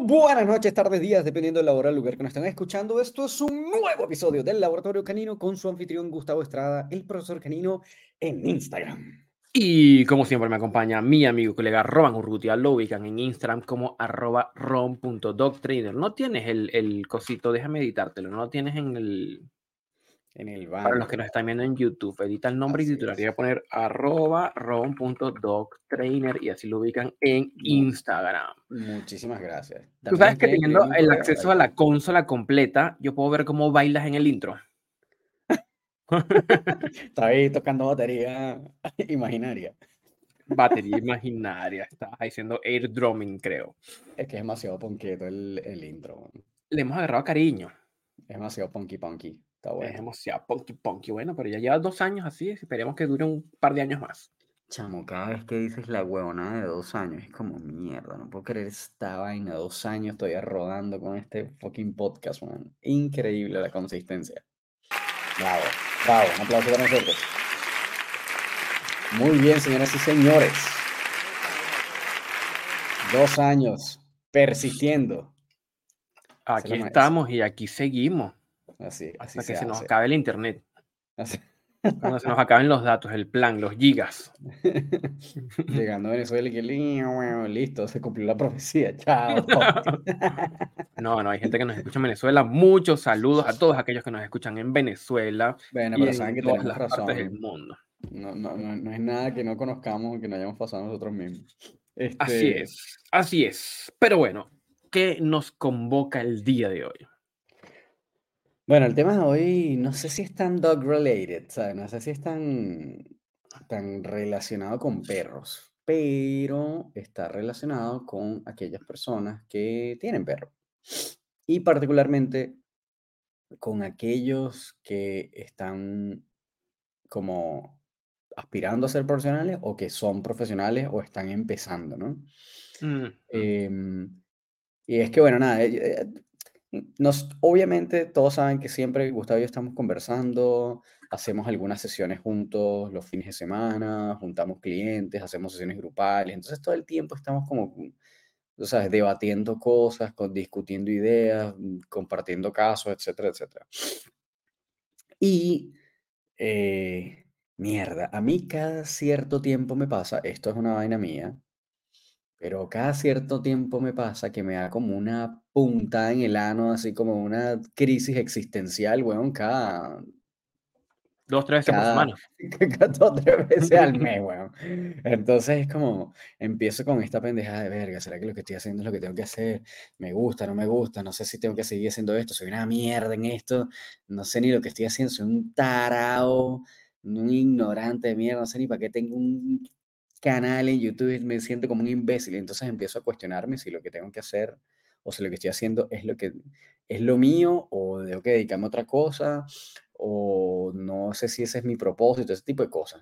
Buenas noches, tardes, días, dependiendo del laboral lugar que nos estén escuchando. Esto es un nuevo episodio del Laboratorio Canino con su anfitrión Gustavo Estrada, el profesor Canino, en Instagram. Y como siempre me acompaña mi amigo y colega Roman Urrutia, lo ubican en Instagram como arroba. No tienes el, el cosito, déjame editártelo, no lo tienes en el, En el Para los que nos están viendo en YouTube, edita el nombre Así y titular. es. Poner arroba rom.dogtrainer y así lo ubican en Instagram. Muchísimas gracias. Tú sabes que teniendo el correo, acceso a la consola completa, yo puedo ver cómo bailas en el intro. Está ahí tocando batería imaginaria. Batería imaginaria, estás haciendo air drumming, creo. Es que es demasiado ponqueto el, el intro. Le hemos agarrado cariño. Es demasiado punky punky. Está Es bueno. demasiado punky punky. Bueno, pero ya lleva dos años así, esperemos que dure un par de años más. Chamo, cada vez que dices la huevonada de dos años, es como mierda, no puedo creer esta vaina, dos años todavía rodando con este fucking podcast, man. Increíble la consistencia. Bravo, bravo, un aplauso para nosotros. Muy bien, señoras y señores. Dos años persistiendo. Aquí estamos y aquí seguimos Así, así hasta se que se nos hace. acabe el internet. Así- Cuando se nos acaben los datos, el plan, los gigas. Llegando a Venezuela y que li- listo, se cumplió la profecía. Chao. No, no, hay gente que nos escucha en Venezuela. Muchos saludos a todos aquellos que nos escuchan en Venezuela Bueno, y pero en saben que todas tenemos las partes del razón. mundo. No, no, no, no es nada que no conozcamos o que no hayamos pasado nosotros mismos. Así Este, es, así es. Pero bueno, ¿qué nos convoca el día de hoy? Bueno, el tema de hoy no sé si es tan dog related, ¿sabes? No sé si es tan, tan relacionado con perros, pero está relacionado con aquellas personas que tienen perro. Y particularmente con aquellos que están como aspirando a ser profesionales o que son profesionales o están empezando, ¿no? Mm. Em, y es que, bueno, nada, eh, eh, nos, obviamente todos saben que siempre Gustavo y yo estamos conversando, hacemos algunas sesiones juntos los fines de semana, juntamos clientes, hacemos sesiones grupales, entonces todo el tiempo estamos como, tú sabes, debatiendo cosas, con, discutiendo ideas, mm, compartiendo casos, etcétera, etcétera. Y, eh, mierda, a mí cada cierto tiempo me pasa, esto es una vaina mía, pero cada cierto tiempo me pasa que me da como una puntada en el ano, así como una crisis existencial, weón, cada, Dos, tres veces por cada, semana. cada dos tres veces al mes, weón. Entonces es como, empiezo con esta pendejada de verga, ¿será que lo que estoy haciendo es lo que tengo que hacer? Me gusta, no me gusta, no sé si tengo que seguir haciendo esto, soy una mierda en esto, no sé ni lo que estoy haciendo, soy un tarao, un ignorante de mierda, no sé ni para qué tengo un canal en YouTube, me siento como un imbécil, entonces empiezo a cuestionarme si lo que tengo que hacer o si lo que estoy haciendo es lo que es lo mío o tengo que dedicarme a otra cosa o no sé si ese es mi propósito, ese tipo de cosas.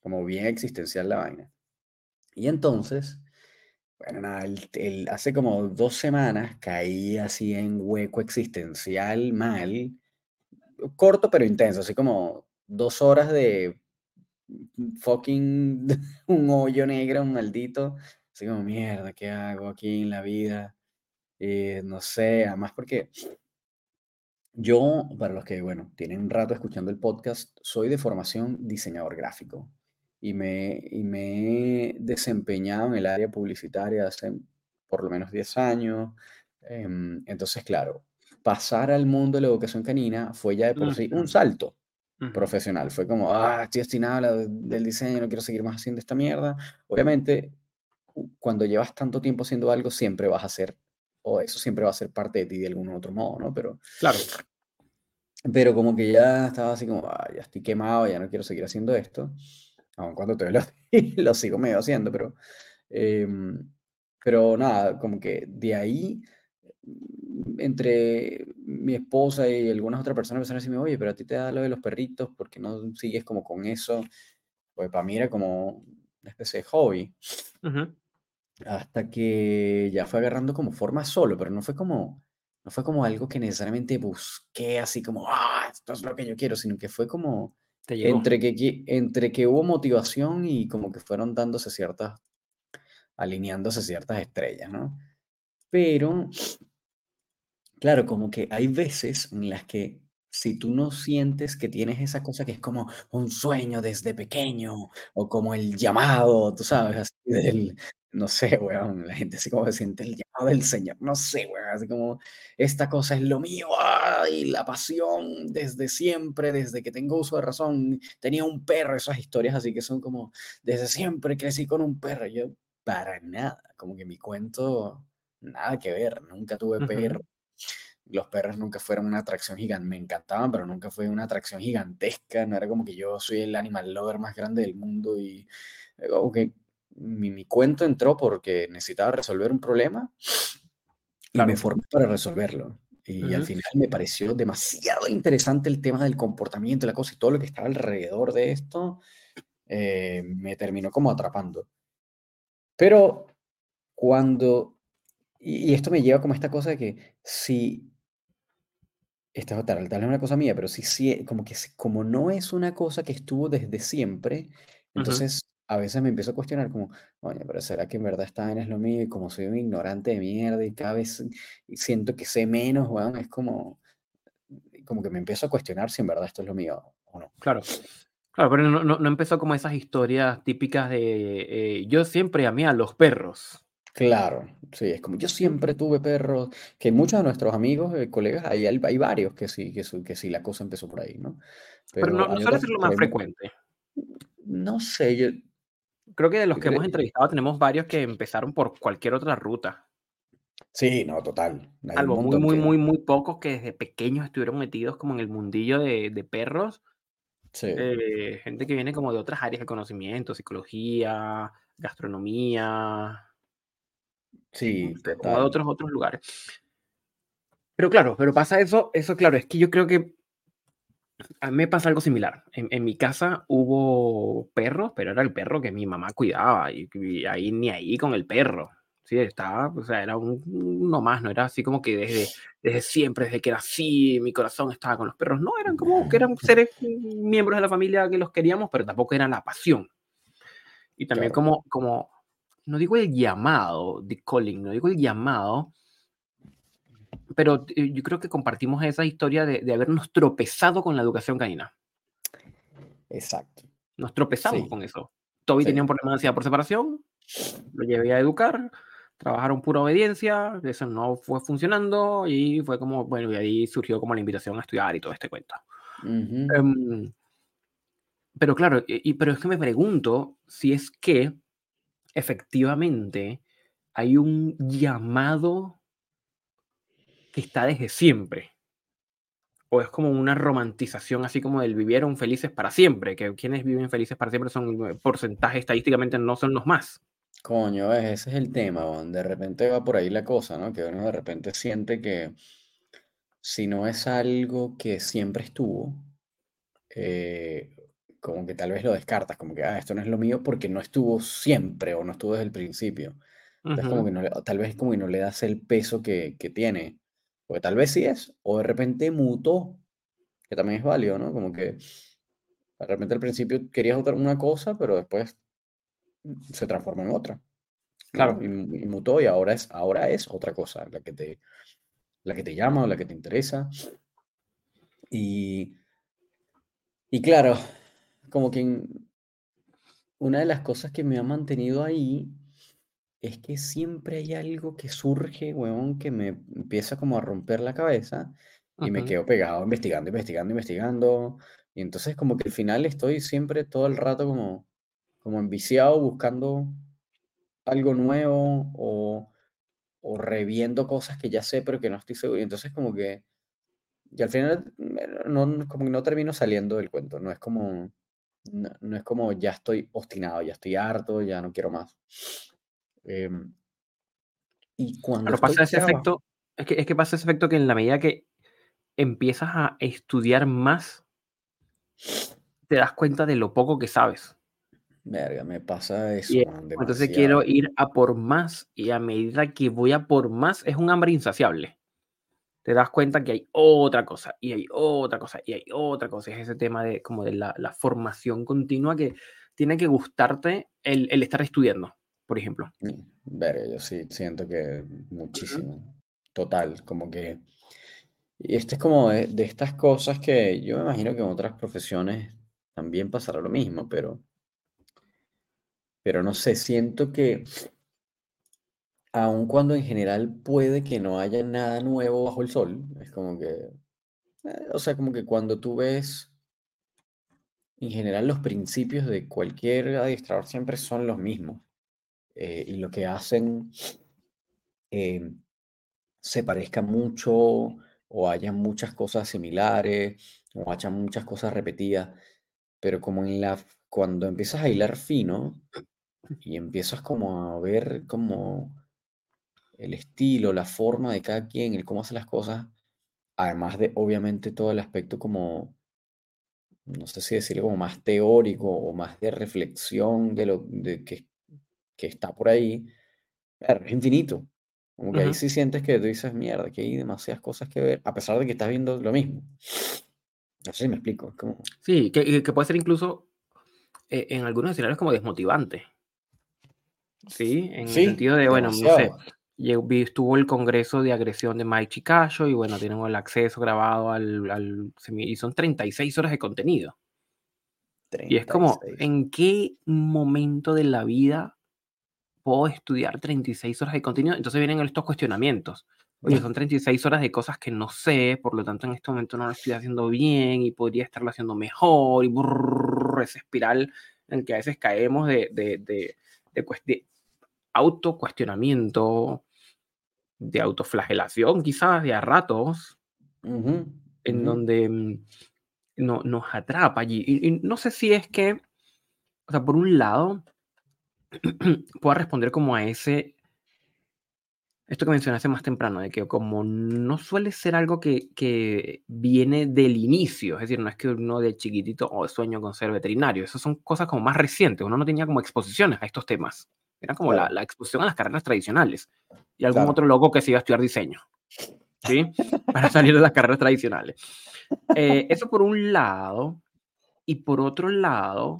Como bien existencial la vaina. Y entonces, bueno, nada, hace como dos semanas caí así en hueco existencial mal, corto pero intenso, así como dos horas de fucking un hoyo negro, un maldito, así como mierda, ¿qué hago aquí en la vida? Eh, no sé, además porque yo, para los que, bueno, tienen un rato escuchando el podcast, soy de formación diseñador gráfico. Y me, y me he desempeñado en el área publicitaria hace por lo menos 10 años. em, entonces, claro, pasar al mundo de la educación canina fue ya de por sí un Ujú, profesional. Fue como, ah, estoy destinado a la de- del diseño, no quiero seguir más haciendo esta mierda. Obviamente, cu- cuando llevas tanto tiempo haciendo algo, siempre vas a hacer, o eso siempre va a ser parte de ti de algún otro modo, ¿no? Pero, Claro, pero como que ya estaba así como, ah, ya estoy quemado, ya no quiero seguir haciendo esto. Aun cuando todavía lo, lo sigo medio haciendo, pero, em, pero nada, como que de ahí, entre mi esposa y algunas otras personas empezaron a decirme, oye, pero a ti te da lo de los perritos, ¿por qué no sigues como con eso? Pues para mí era como una especie de hobby. ujú. Hasta que ya fue agarrando como forma solo, pero no fue como, no fue como algo que necesariamente busqué así como, ah, esto es lo que yo quiero, sino que fue como Te entre que, entre que hubo motivación y como que fueron dándose ciertas, alineándose ciertas estrellas, ¿no? Pero, claro, como que hay veces en las que si tú no sientes que tienes esa cosa que es como un sueño desde pequeño, o como el llamado, tú sabes, así del, no sé, weón, la gente así como se siente el llamado del Señor, no sé, weón, así como esta cosa es lo mío, y la pasión desde siempre, desde que tengo uso de razón, tenía un perro, esas historias así que son como, desde siempre crecí con un perro, yo para nada, como que mi cuento, nada que ver, nunca tuve perro, los perros nunca fueron una atracción gigante, me encantaban, pero nunca fue una atracción gigantesca, no era como que yo soy el animal lover más grande del mundo y eh, que mi, cuento entró porque necesitaba resolver un problema y me formé para resolverlo. Y al final me pareció demasiado interesante el tema del comportamiento, la cosa y todo lo que estaba alrededor de esto, eh, me terminó como atrapando. Pero cuando, y, esto me lleva como esta cosa de que si, esta tal, tal es una cosa mía, pero si, si como que como no es una cosa que estuvo desde siempre, entonces a veces me empiezo a cuestionar como, oye, pero ¿será que en verdad esta vaina es lo mío? Y como soy un ignorante de mierda y cada vez siento que sé menos, weón, es como, como que me empiezo a cuestionar si en verdad esto es lo mío o no. Claro. Claro, pero no, no, empezó como esas historias típicas de eh, yo siempre amé a los perros. Claro, sí, es como yo siempre tuve perros, que muchos de nuestros amigos, eh, colegas, hay, hay varios que sí, que, que sí, la cosa empezó por ahí, ¿no? Pero, no, no suele ser lo más frecuente. No sé, yo, Creo que de los que hemos entrevistado tenemos varios que empezaron por cualquier otra ruta. Sí, no, total. Algo muy, muy, muy, muy pocos que desde pequeños estuvieron metidos como en el mundillo de, de perros. Sí. Eh, gente que viene como de otras áreas de conocimiento, psicología, gastronomía. Sí, como de otros, otros lugares. Pero claro, pero pasa eso, eso claro, es que yo creo que a mí me pasa algo similar. En, mi casa hubo perros, pero era el perro que mi mamá cuidaba y, ahí ni ahí con el perro. Sí, estaba, o sea, era un, uno más, no era así como que desde, desde siempre, desde que era así, mi corazón estaba con los perros. No, eran como que eran seres, miembros de la familia que los queríamos, pero tampoco era la pasión. Y también como, como, no digo el llamado de calling, no digo el llamado, pero eh, yo creo que compartimos esa historia de, de habernos tropezado con la educación canina. Exacto. Nos tropezamos con eso. Toby tenía un problema de ansiedad por separación, lo llevé a educar, trabajaron pura obediencia, eso no fue funcionando y fue como, bueno, y ahí surgió como la invitación a estudiar y todo este cuento. Em, pero claro, y, pero es que me pregunto si es que efectivamente hay un llamado que está desde siempre. O es como una romantización así como del vivieron felices para siempre, que quienes viven felices para siempre son eh, porcentaje estadísticamente no son los más. Coño, ese es el tema, de repente va por ahí la cosa, ¿no? Que uno de repente siente que si no es algo que siempre estuvo, eh, como que tal vez lo descartas, como que, ah, esto no es lo mío porque no estuvo siempre o no estuvo desde el principio. Entonces, como que no tal vez como que no le das el peso que, que tiene. Porque tal vez sí es, o de repente mutó, que también es válido, ¿no? Como que de repente al principio querías otra, una cosa, pero después se transformó en otra. Claro. Y, mutó y ahora es, ahora es otra cosa, la que te, la que te llama o la que te interesa. Y, y claro, como que una de las cosas que me ha mantenido ahí es que siempre hay algo que surge, huevón, que me empieza como a romper la cabeza y me quedo pegado investigando, investigando, investigando. Y entonces como que al final estoy siempre todo el rato como, como enviciado buscando algo nuevo o, o reviendo cosas que ya sé pero que no estoy seguro. Y entonces como que, y al final no, como que no termino saliendo del cuento, no es como, no, no es como ya estoy obstinado, ya estoy harto, ya no quiero más. Em, y cuando pasa ese efecto, es que, es que pasa ese efecto que en la medida que empiezas a estudiar más, te das cuenta de lo poco que sabes. Verga, me pasa eso. entonces quiero ir a por más y a medida que voy a por más es un hambre insaciable. Te das cuenta que hay otra cosa y hay otra cosa y hay otra cosa. Es ese tema de como de la, la formación continua que tiene que gustarte el, el estar estudiando. por ejemplo. Mm, verga, yo sí siento que muchísimo. Total, como que... Y este es como de, de estas cosas que yo me imagino que en otras profesiones también pasará lo mismo, pero... Pero no sé, siento que aun cuando en general puede que no haya nada nuevo bajo el sol, es como que, eh, o sea, como que cuando tú ves, en general los principios de cualquier adiestrador siempre son los mismos, eh, y lo que hacen eh, se parezca mucho o haya muchas cosas similares o haya muchas cosas repetidas, pero como en la, cuando empiezas a hilar fino y empiezas como a ver como el estilo, la forma de cada quien, el cómo hace las cosas, además de obviamente todo el aspecto como, no sé si decirlo como más teórico o más de reflexión de lo de que, que está por ahí, es infinito. Como que ahí sí sientes que tú dices, mierda, que hay demasiadas cosas que ver, a pesar de que estás viendo lo mismo. No sé si me explico. como... Sí, que, que puede ser incluso eh, en algunos escenarios como desmotivante. Sí, en el sentido de, bueno, no sé, estuvo el congreso de agresión de Mike Chicayo y bueno, tenemos el acceso grabado al, al y son 36 horas de contenido. Y es como, ¿en qué momento de la vida puedo estudiar 36 horas de contenido? Entonces vienen estos cuestionamientos. Oye, son 36 horas de cosas que no sé, por lo tanto en este momento no lo estoy haciendo bien y podría estarlo haciendo mejor y brrr, esa espiral en que a veces caemos de, de, de, de, autocuestionamiento, de autoflagelación quizás, de a ratos, en donde mm, no, nos atrapa allí. Y, no sé si es que, o sea, por un lado, pueda responder como a ese, esto que mencionaste más temprano, de que como no suele ser algo que, que viene del inicio, es decir, no es que uno de chiquitito o oh, sueño con ser veterinario, esas son cosas como más recientes, uno no tenía como exposiciones a estos temas. Era como la, la, exposición a las carreras tradicionales. Y algún otro loco que se iba a estudiar diseño. ¿Sí? Para salir de las carreras tradicionales. Eh, eso por un lado. Y por otro lado,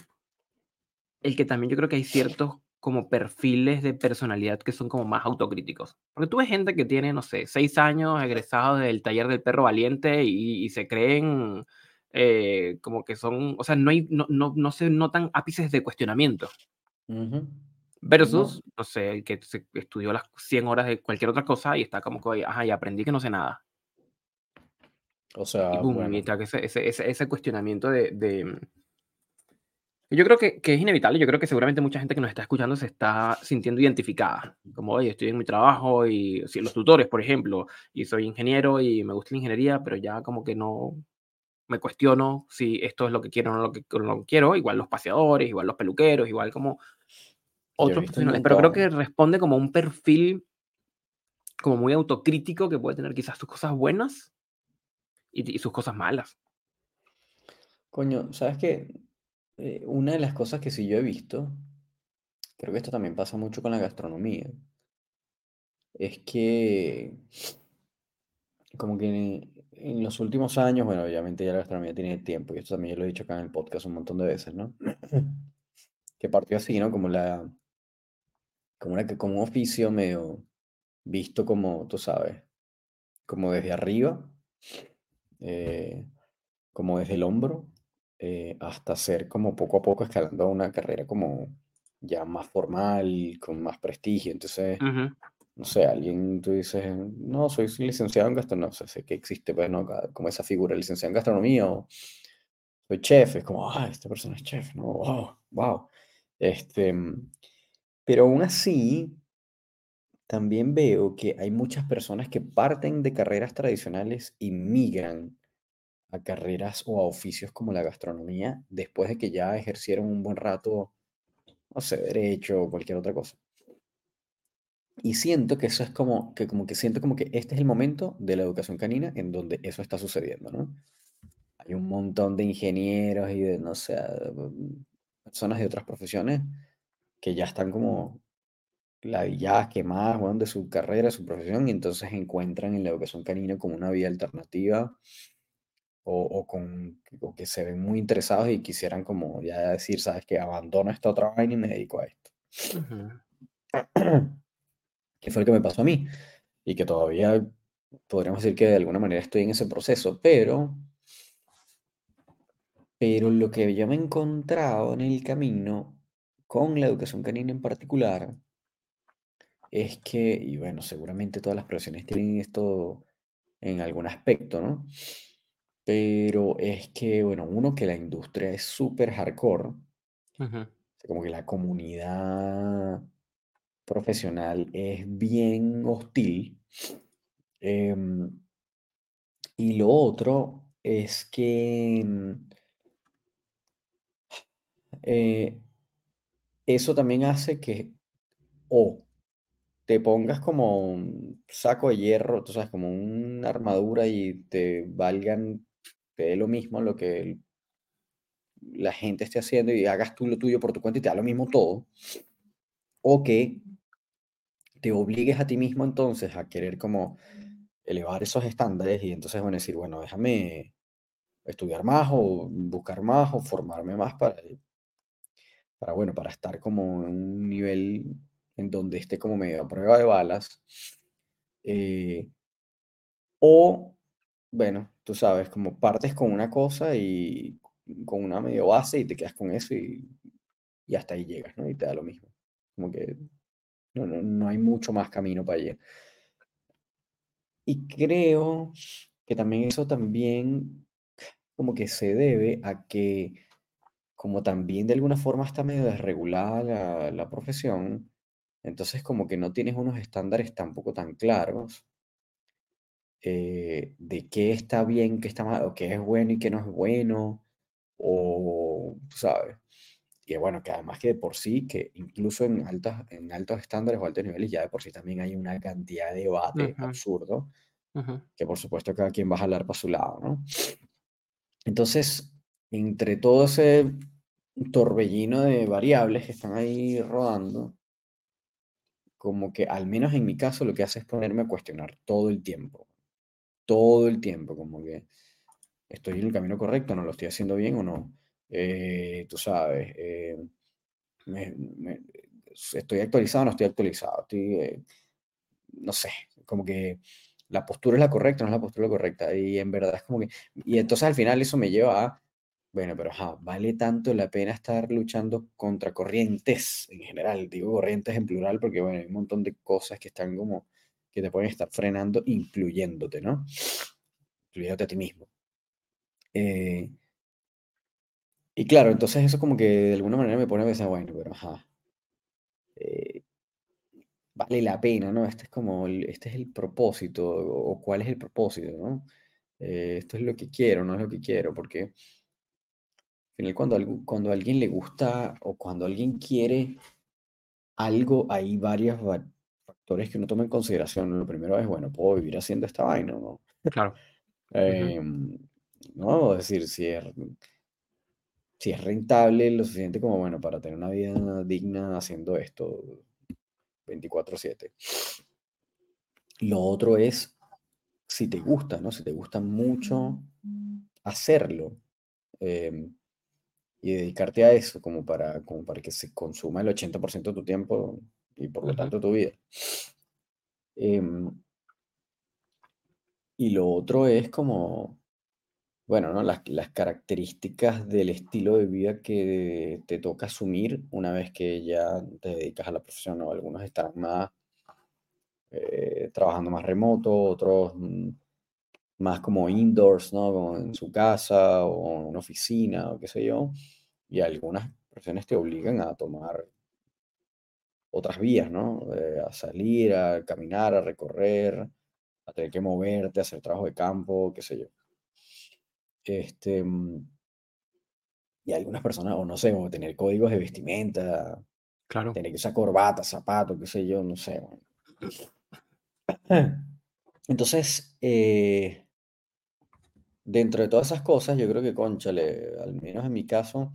el que también yo creo que hay ciertos como perfiles de personalidad que son como más autocríticos. Porque tú ves gente que tiene, no sé, seis años egresados del taller del perro valiente y, y se creen eh, como que son, o sea, no, hay, no, no, no se notan ápices de cuestionamiento. Versus, no. sé, el que se estudió las 100 horas de cualquier otra cosa y está como que, ajá, y aprendí que no sé nada. O sea, y boom, ese, ese, ese, cuestionamiento de, de... Yo creo que, que, es inevitable, yo creo que seguramente mucha gente que nos está escuchando se está sintiendo identificada, como, oye, estoy en mi trabajo y si, los tutores, por ejemplo, y soy ingeniero y me gusta la ingeniería, pero ya como que no me cuestiono si esto es lo que quiero o no lo que, lo que quiero, igual los paseadores, igual los peluqueros, igual como otros profesionales, pero creo que responde como un perfil como muy autocrítico que puede tener quizás sus cosas buenas y, sus cosas malas. Coño, ¿sabes qué? Eh, una de las cosas que sí yo he visto, creo que esto también pasa mucho con la gastronomía, es que como que en, en, los últimos años, bueno, obviamente ya la gastronomía tiene tiempo, y esto también yo lo he dicho acá en el podcast un montón de veces, ¿no? que partió así, ¿no? Como la, como, una, como un oficio medio visto como, tú sabes, como desde arriba, eh, como desde el hombro, eh, hasta ser como poco a poco escalando una carrera como ya más formal, con más prestigio. Entonces, no sé, alguien tú dices, no, soy licenciado en gastronomía, no sé, sé que existe, pues, ¿no? Como esa figura, licenciado en gastronomía, o soy chef, es como, ah, esta persona es chef, ¿no? Wow, wow. Este, pero aún así, también veo que hay muchas personas que parten de carreras tradicionales y migran a carreras o a oficios como la gastronomía después de que ya ejercieron un buen rato, no sé, derecho o cualquier otra cosa. Y siento que eso es como que, como que siento como que este es el momento de la educación canina en donde eso está sucediendo, ¿no? Hay un montón de ingenieros y de, no sé, personas de otras profesiones que ya están como ladilladas, quemadas, bueno, de su carrera, su profesión, y entonces encuentran en la educación canina como una vía alternativa o, o con, o que se ven muy interesados y quisieran como ya decir, sabes que abandono esta otra vaina y me dedico a esto. que fue lo que me pasó a mí y que todavía podríamos decir que de alguna manera estoy en ese proceso, pero, pero lo que yo me he encontrado en el camino con la educación canina en particular es que, y bueno, seguramente todas las profesiones tienen esto en algún aspecto, ¿no? Pero es que, bueno, uno, que la industria es súper hardcore, como que la comunidad profesional es bien hostil. Em, y lo otro es que mm, eh, eso también hace que o te pongas como un saco de hierro, tú sabes, como una armadura y te valgan, te dé lo mismo lo que la gente esté haciendo y hagas tú lo tuyo por tu cuenta y te da lo mismo todo. O que te obligues a ti mismo entonces a querer como elevar esos estándares y entonces van a decir, bueno, déjame estudiar más o buscar más o formarme más para, para bueno, para estar como en un nivel en donde esté como medio a prueba de balas. Eh, o, bueno, tú sabes, como partes con una cosa y con una medio base y te quedas con eso y, y hasta ahí llegas, ¿no? Y te da lo mismo. Como que no, no, no hay mucho más camino para allá. Y creo que también eso también como que se debe a que como también de alguna forma está medio desregulada la, la profesión, entonces como que no tienes unos estándares tampoco tan claros eh, de qué está bien, qué está mal, o qué es bueno y qué no es bueno, o, ¿sabes? Y bueno, que además que de por sí, que incluso en, altas, en altos estándares o altos niveles, ya de por sí también hay una cantidad de debate absurdo, que por supuesto cada quien va a jalar para su lado, ¿no? Entonces, entre todo ese torbellino de variables que están ahí rodando, como que al menos en mi caso lo que hace es ponerme a cuestionar todo el tiempo, todo el tiempo, como que estoy en el camino correcto, no lo estoy haciendo bien o no. Eh, tú sabes, eh, estoy actualizado o no estoy actualizado, eh, no sé, como que la postura es la correcta, no es la postura correcta, y en verdad es como que, y entonces al final eso me lleva a, bueno, pero vale tanto la pena estar luchando contra corrientes en general, digo corrientes en plural porque, bueno, hay un montón de cosas que están como, que te pueden estar frenando, incluyéndote, ¿no? Incluyéndote a ti mismo. Eh, y claro, entonces eso como que de alguna manera me pone a pensar, bueno, pero ajá, eh, vale la pena, ¿no? Este es como, este es el propósito, o cuál es el propósito, ¿no? Eh, esto es lo que quiero, no es lo que quiero, porque final, cuando, cuando a alguien le gusta o cuando alguien quiere algo, hay varios factores que uno toma en consideración. Lo primero es, bueno, puedo vivir haciendo esta vaina, ¿no? Claro. Em, no, es decir, si es, si es rentable lo suficiente como, bueno, para tener una vida digna haciendo esto 24/7. Lo otro es si te gusta, ¿no? Si te gusta mucho hacerlo. Em, y dedicarte a eso como para, como para que se consuma el 80% de tu tiempo y por lo tanto tu vida. Em, y lo otro es como, bueno, ¿no? Las, las, características del estilo de vida que te toca asumir una vez que ya te dedicas a la profesión. ¿no? Algunos estarán más eh, trabajando más remoto, otros mm, más como indoors, ¿no? Como en su casa o en una oficina o qué sé yo. Y algunas profesiones te obligan a tomar otras vías, ¿no? Eh, a salir, a caminar, a recorrer, a tener que moverte, a hacer trabajo de campo, qué sé yo. Este, y algunas personas, o no sé, o tener códigos de vestimenta, claro. tener que usar corbata, zapatos, qué sé yo, no sé. Entonces, eh, dentro de todas esas cosas, yo creo que, conchale, al menos en mi caso,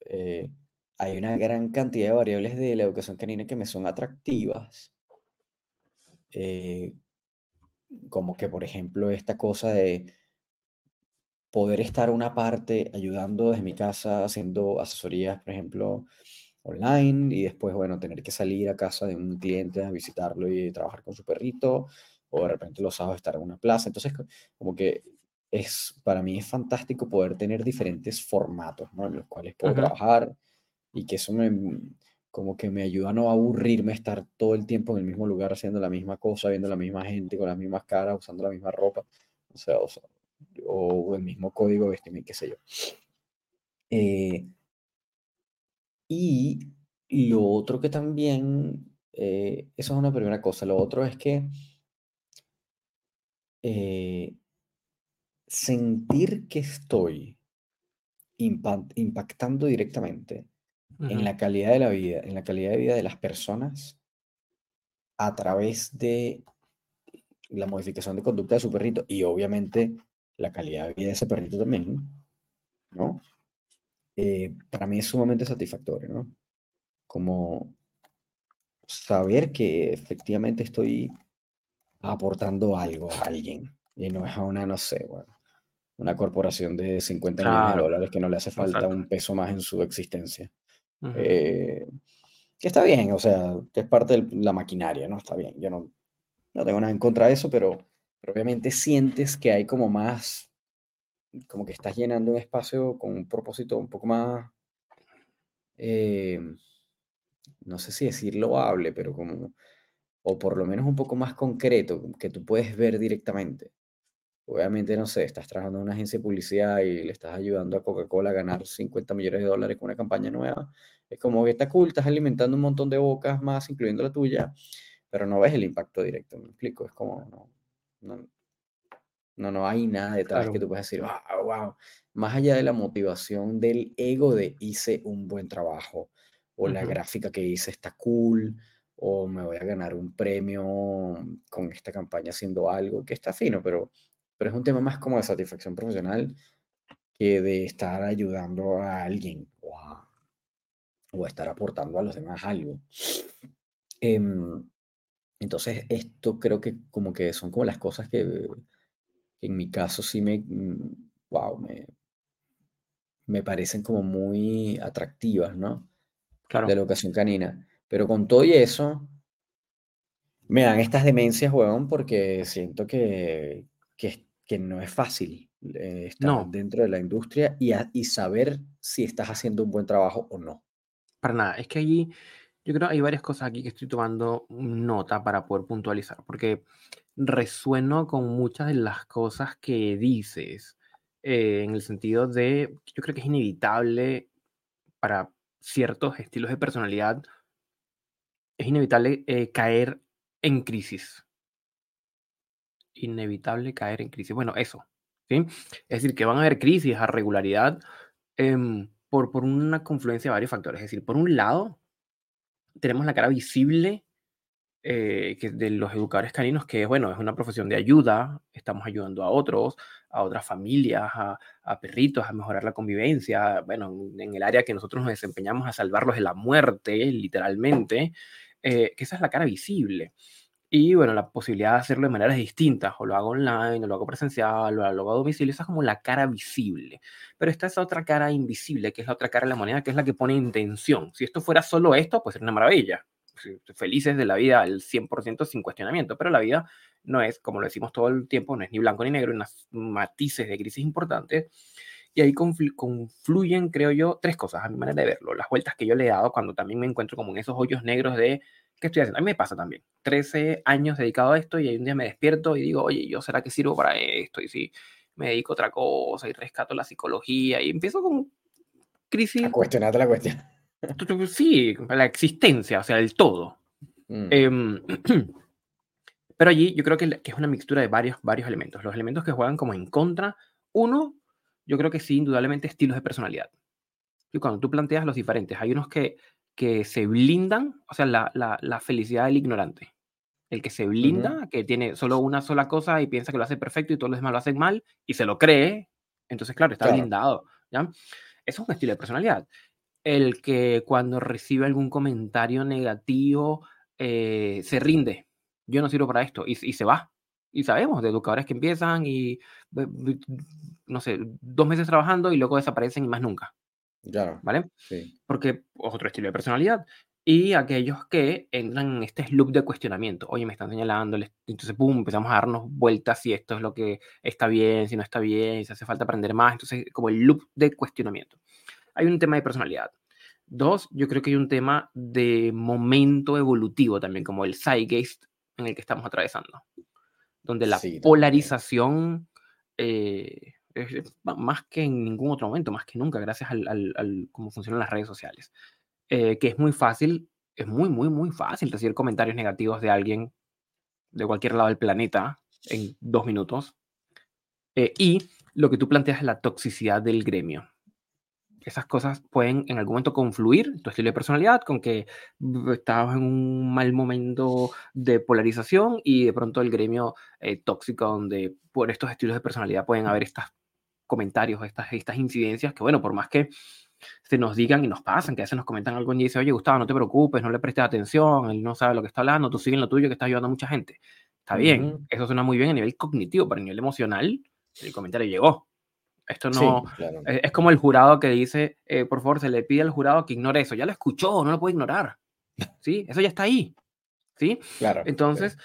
eh, hay una gran cantidad de variables de la educación canina que me son atractivas. Eh, como que, por ejemplo, esta cosa de poder estar una parte ayudando desde mi casa, haciendo asesorías, por ejemplo, online y después, bueno, tener que salir a casa de un cliente a visitarlo y trabajar con su perrito, o de repente los sábados estar en una plaza. Entonces, como que es, para mí es fantástico poder tener diferentes formatos, ¿no? En los cuales puedo trabajar y que eso me, como que me ayuda a no aburrirme estar todo el tiempo en el mismo lugar haciendo la misma cosa, viendo la misma gente, con las mismas caras, usando la misma ropa, o sea, o, el mismo código de qué sé yo. Eh, y lo otro que también, eh, eso es una primera cosa, lo otro es que eh, sentir que estoy impactando directamente en la calidad de la vida, en la calidad de vida de las personas a través de la modificación de conducta de su perrito y obviamente la calidad de vida de ese perrito también, ¿no? Eh, para mí es sumamente satisfactorio, ¿no? Como saber que efectivamente estoy aportando algo a alguien y no es a una, no sé, bueno, una corporación de 50 millones de dólares que no le hace falta un peso más en su existencia. Eh, que está bien, o sea, que es parte de la maquinaria, ¿no? Está bien, yo no, no tengo nada en contra de eso, pero, pero obviamente sientes que hay como más, como que estás llenando un espacio con un propósito un poco más, eh, no sé si decir loable, pero como, o por lo menos un poco más concreto, que tú puedes ver directamente. Obviamente, no sé, estás trabajando en una agencia de publicidad y le estás ayudando a Coca-Cola a ganar 50 millones de dólares con una campaña nueva. Es como que está cool, estás alimentando un montón de bocas más, incluyendo la tuya, pero no ves el impacto directo, me explico. Es como, no, no, no, hay nada detrás que tú puedas decir, wow, wow. Más allá de la motivación del ego de hice un buen trabajo, o la gráfica que hice está cool, o me voy a ganar un premio con esta campaña haciendo algo que está fino, pero pero es un tema más como de satisfacción profesional que de estar ayudando a alguien o a, estar aportando a los demás algo. Em, entonces, esto creo que como que son como las cosas que, en mi caso sí me, wow, me, me parecen como muy atractivas, ¿no? Claro. De la educación canina. Pero con todo y eso, me dan estas demencias, weón, porque siento que, que, que no es fácil eh, estar dentro de la industria y, y, saber si estás haciendo un buen trabajo o no. Para nada, es que allí yo creo que hay varias cosas aquí que estoy tomando nota para poder puntualizar, porque resueno con muchas de las cosas que dices, eh, en el sentido de, yo creo que es inevitable para ciertos estilos de personalidad, es inevitable eh, caer en crisis inevitable caer en crisis. Bueno, eso. Es decir, que van a haber crisis a regularidad em, por, por una confluencia de varios factores. Es decir, por un lado, tenemos la cara visible eh, que de los educadores caninos, que bueno, es una profesión de ayuda, estamos ayudando a otros, a otras familias, a, a perritos, a mejorar la convivencia, bueno, en el área que nosotros nos desempeñamos a salvarlos de la muerte, literalmente, eh, que esa es la cara visible. Y bueno, la posibilidad de hacerlo de maneras distintas, o lo hago online, o lo hago presencial, o lo hago a domicilio, esa es como la cara visible. Pero está esa otra cara invisible, que es la otra cara de la moneda, que es la que pone intención. Si esto fuera solo esto, pues sería una maravilla. Felices de la vida al 100% sin cuestionamiento, pero la vida no es, como lo decimos todo el tiempo, no es ni blanco ni negro, hay unas matices de crisis importantes. Y ahí confluyen, creo yo, tres cosas, a mi manera de verlo. Las vueltas que yo le he dado cuando también me encuentro como en esos hoyos negros de ¿qué estoy haciendo? A mí me pasa también. 13 años dedicado a esto y un día me despierto y digo, oye, ¿yo será que sirvo para esto? Y si me dedico a otra cosa y rescato la psicología y empiezo con crisis. A cuestionarte la cuestión. Sí, la existencia, o sea, el todo. Mm. Em, pero allí yo creo que, es una mixtura de varios, varios elementos. Los elementos que juegan como en contra. Uno, yo creo que sí, indudablemente estilos de personalidad. Y cuando tú planteas los diferentes, hay unos que que se blindan, o sea, la, la, la felicidad del ignorante. El que se blinda, que tiene solo una sola cosa y piensa que lo hace perfecto y todos los demás lo hacen mal y se lo cree, entonces, claro, está blindado. ¿ya? Eso es un estilo de personalidad. El que cuando recibe algún comentario negativo eh, se rinde. Yo no sirvo para esto y, y se va. Y sabemos de educadores que empiezan y, no sé, dos meses trabajando y luego desaparecen y más nunca. Claro. ¿Vale? Sí. Porque es otro estilo de personalidad. Y aquellos que entran en este loop de cuestionamiento. Oye, me están señalando, entonces, pum, empezamos a darnos vueltas si esto es lo que está bien, si no está bien, si hace falta aprender más. Entonces, como el loop de cuestionamiento. Hay un tema de personalidad. Dos, yo creo que hay un tema de momento evolutivo también, como el zeitgeist en el que estamos atravesando, donde la Sí, polarización, eh, es- más que en ningún otro momento, más que nunca, gracias al, al- al cómo funcionan las redes sociales, eh, que es muy fácil, es muy, muy, muy fácil recibir comentarios negativos de alguien de cualquier lado del planeta en dos minutos. Eh, y lo que tú planteas es la toxicidad del gremio. Esas cosas pueden en algún momento confluir, tu estilo de personalidad, con que estabas en un mal momento de polarización y de pronto el gremio eh, tóxico, donde por estos estilos de personalidad pueden haber estos comentarios, estas, estas incidencias, que bueno, por más que se nos digan y nos pasan, que a veces nos comentan algo y dice, oye, Gustavo, no te preocupes, no le prestes atención, él no sabe lo que está hablando, tú sigue en lo tuyo que está ayudando a mucha gente. Está bien, Ujú. eso suena muy bien a nivel cognitivo, pero a nivel emocional, el comentario llegó. Esto Sí, no, claro. es, es como el jurado que dice, eh, por favor, se le pide al jurado que ignore eso. Ya lo escuchó, no lo puede ignorar. ¿Sí? Eso ya está ahí. ¿Sí? Claro. Entonces,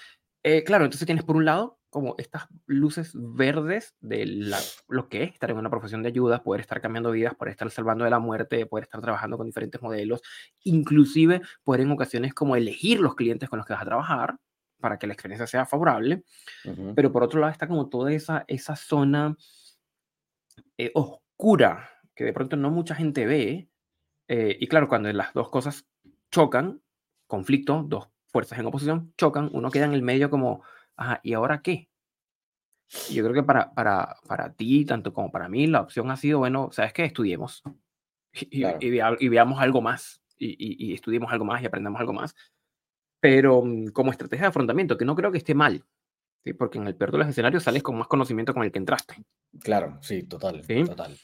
eh, claro, entonces tienes por un lado como estas luces verdes de la- lo que es estar en una profesión de ayuda, poder estar cambiando vidas, poder estar salvando de la muerte, poder estar trabajando con diferentes modelos, inclusive poder en ocasiones como elegir los clientes con los que vas a trabajar para que la experiencia sea favorable. Pero por otro lado está como toda esa, esa zona eh, oscura que de pronto no mucha gente ve. eh, y claro, cuando las dos cosas chocan, conflicto, dos fuerzas en oposición chocan, uno queda en el medio como, ajá, ¿y ahora qué? Yo creo que para, para, para ti, tanto como para mí, la opción ha sido, bueno, ¿sabes qué? Estudiemos y, Claro. y vea- y veamos algo más y, y, estudiemos algo más y aprendamos algo más. Pero mm, como estrategia de afrontamiento, que no creo que esté mal, ¿sí? porque en el peor de los escenarios sales con más conocimiento con el que entraste. Claro, sí, total, Sí. total.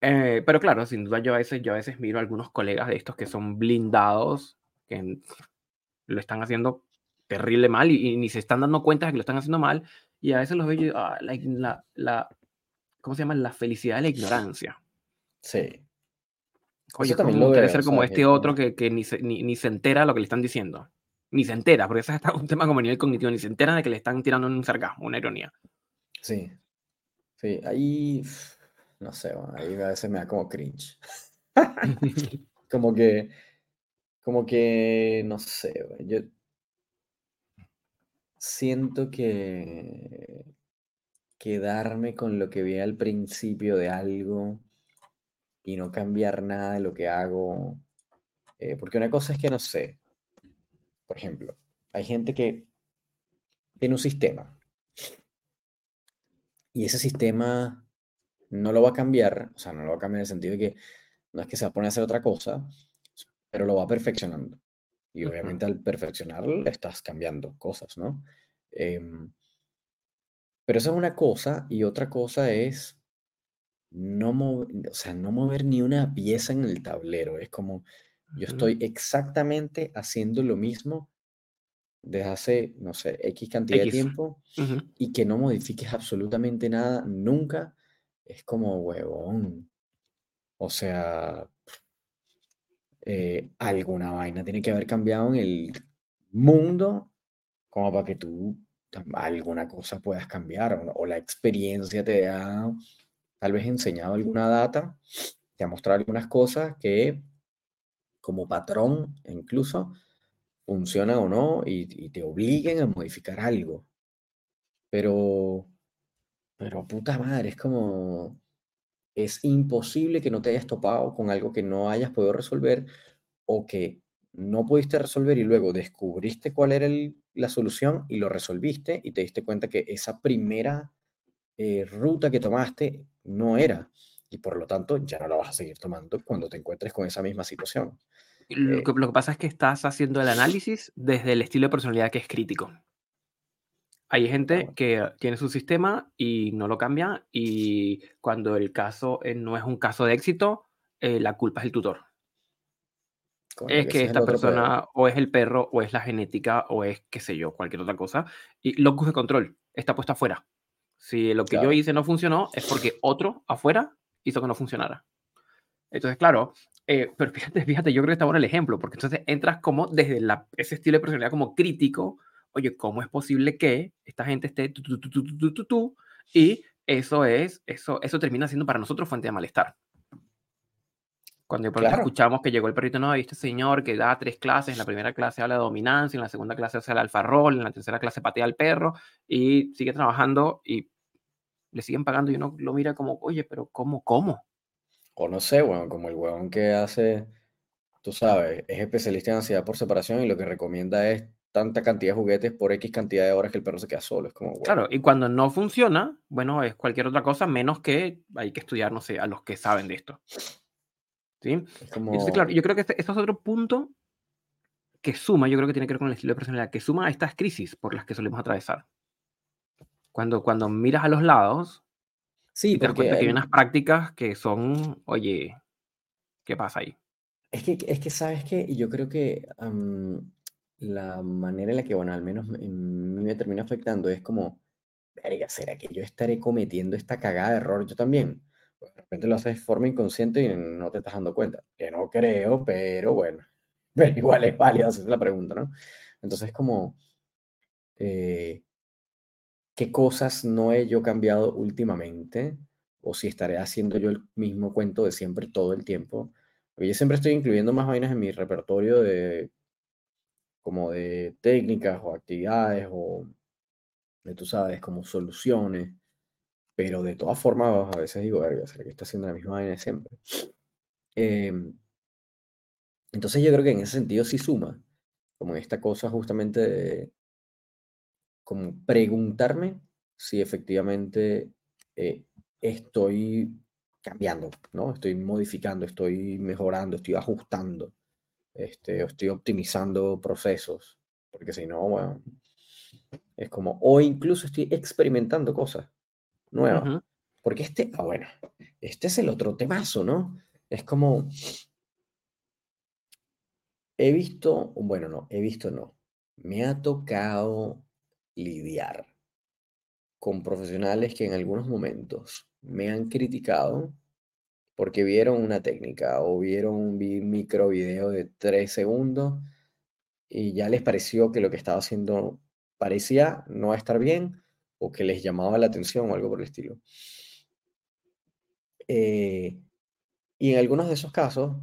Eh, pero claro, sin duda yo a veces, yo a veces miro a algunos colegas de estos que son blindados, que lo están haciendo terrible mal y, y ni se están dando cuenta de que lo están haciendo mal. Y a veces los veo "Ah, la, la, la- ¿cómo se llama? La felicidad de la ignorancia. Sí. Oye, también ¿cómo lo veo, ser como este Es otro que, que ni, se, ni, ni se entera lo que le están diciendo? Ni se entera, porque ese es un tema como a nivel cognitivo, ni se entera de que le están tirando un sarcasmo, una ironía. Sí. Sí, ahí, no sé, bueno, ahí a veces me da como cringe. Como que, como que, no sé, yo siento que quedarme con lo que vi al principio de algo y no cambiar nada de lo que hago, eh, porque una cosa es que no sé, por ejemplo, hay gente que tiene un sistema y ese sistema no lo va a cambiar, o sea, no lo va a cambiar en el sentido de que no es que se va a poner a hacer otra cosa, pero lo va perfeccionando. Y obviamente al perfeccionarlo estás cambiando cosas, ¿no? Em, pero eso es una cosa y otra cosa es no, mov- o sea, no mover ni una pieza en el tablero. Es como yo estoy exactamente haciendo lo mismo desde hace, no sé, X cantidad de tiempo y que no modifiques absolutamente nada nunca, es como huevón. O sea, eh, alguna vaina tiene que haber cambiado en el mundo como para que tú alguna cosa puedas cambiar o, o la experiencia te ha tal vez enseñado alguna data, te ha mostrado algunas cosas que como patrón incluso funcionan o no y, y te obliguen a modificar algo. Pero, pero puta madre, es como, es imposible que no te hayas topado con algo que no hayas podido resolver o que no pudiste resolver y luego descubriste cuál era el- la solución y lo resolviste y te diste cuenta que esa primera eh, ruta que tomaste no era y por lo tanto ya no la vas a seguir tomando cuando te encuentres con esa misma situación. Lo Eh, que, lo que pasa es que estás haciendo el análisis desde el estilo de personalidad que es crítico. Hay gente que tiene su sistema y no lo cambia y cuando el caso eh, no es un caso de éxito, eh, la culpa es el tutor. coño, Es que es esta persona o es el perro o es la genética o es qué sé yo, cualquier otra cosa. Y locus de control está puesta afuera. Si lo que yo hice no funcionó es porque otro afuera hizo que no funcionara. Entonces, claro, eh, pero fíjate, fíjate, yo creo que está bueno el ejemplo, porque entonces entras como desde la, ese estilo de personalidad como crítico, oye, ¿cómo es posible que esta gente esté y eso es, eso, eso termina siendo para nosotros fuente de malestar. Cuando Claro. escuchamos que llegó el perrito, no, y este señor que da tres clases, en la primera clase habla de dominancia, en la segunda clase hace el alfarrol, en la tercera clase patea al perro y sigue trabajando y le siguen pagando y uno lo mira como, oye, pero ¿cómo? ¿Cómo? O no sé, weón, como el weón que hace, tú sabes, es especialista en ansiedad por separación y lo que recomienda es tanta cantidad de juguetes por X cantidad de horas que el perro se queda solo. Es como, weón, Claro, y cuando no funciona, bueno, es cualquier otra cosa menos que hay que estudiar, no sé, a los que saben de esto. ¿Sí? es Entonces, como, claro, yo creo que este, esto es otro punto que suma, yo creo que tiene que ver con el estilo de personalidad, que suma a estas crisis por las que solemos atravesar. Cuando, cuando miras a los lados, sí, te das cuenta que hay hay- unas prácticas que son, oye, ¿qué pasa ahí? es que, es que, ¿sabes qué? Y Yo creo que am, la manera en la que, bueno, al menos me- me termina afectando es como, verga, ¿será que yo estaré cometiendo esta cagada de error yo también? Pues de repente lo haces de forma inconsciente y no te estás dando cuenta. Que no creo, pero bueno, pero igual es válido hacer la pregunta, ¿no? Entonces, como, eh, ¿qué cosas no he yo cambiado últimamente? O si estaré haciendo yo el mismo cuento de siempre todo el tiempo. Yo siempre estoy incluyendo más vainas en mi repertorio de, como de técnicas o actividades o, de, tú sabes, como soluciones. Pero de todas formas, a veces digo, verga, ¿será que está haciendo la misma vaina siempre? Em, entonces yo creo que en ese sentido sí suma, como esta cosa justamente de como preguntarme si efectivamente eh, estoy cambiando, ¿no? Estoy modificando, estoy mejorando, estoy ajustando, este, estoy optimizando procesos, porque si no, bueno, es como, o incluso estoy experimentando cosas nuevas. Porque este, ah, bueno, este es el otro temazo, ¿no? Es como, he visto, bueno, no, he visto, no, me ha tocado lidiar con profesionales que en algunos momentos me han criticado porque vieron una técnica o vieron un micro video de tres segundos y ya les pareció que lo que estaba haciendo parecía no estar bien o que les llamaba la atención o algo por el estilo. Eh, y en algunos de esos casos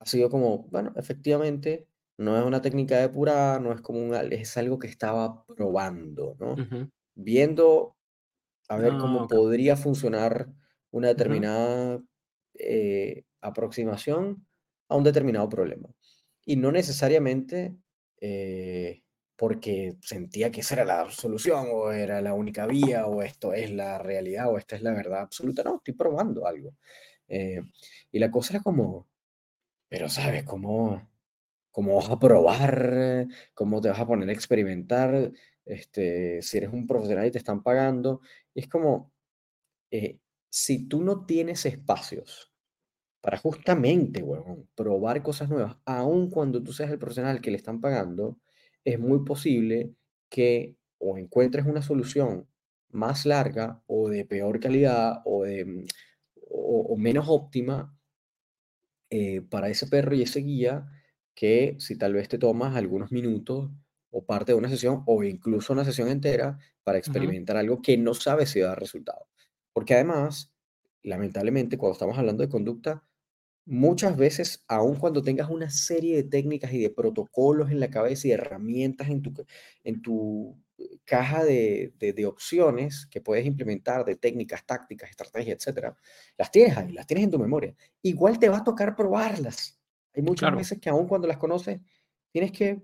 ha sido como, bueno, efectivamente, no es una técnica depurada, no es como un, es algo que estaba probando, ¿no? Viendo a ver Ah, cómo ok. podría funcionar una determinada eh, aproximación a un determinado problema. Y no necesariamente eh, porque sentía que esa era la solución o era la única vía o esto es la realidad o esta es la verdad absoluta. No, estoy probando algo. Eh, y la cosa era como, pero sabes, ¿cómo, cómo vas a probar? ¿Cómo te vas a poner a experimentar? Este, si eres un profesional y te están pagando. Es como, si tú no tienes espacios para justamente, huevón, probar cosas nuevas, aun cuando tú seas el profesional que le están pagando, es muy posible que o encuentres una solución más larga o de peor calidad o, de, mm, o, o menos óptima eh, para ese perro y ese guía que si tal vez te tomas algunos minutos o parte de una sesión o incluso una sesión entera para experimentar algo que no sabes si da resultado. Porque además, lamentablemente, cuando estamos hablando de conducta, muchas veces, aun cuando tengas una serie de técnicas y de protocolos en la cabeza y de herramientas en tu, en tu eh, caja de, de, de opciones que puedes implementar, de técnicas, tácticas, estrategias, etcétera, las tienes ahí, las tienes en tu memoria. Igual te va a tocar probarlas. Hay muchas Claro, veces que aun cuando las conoces, tienes que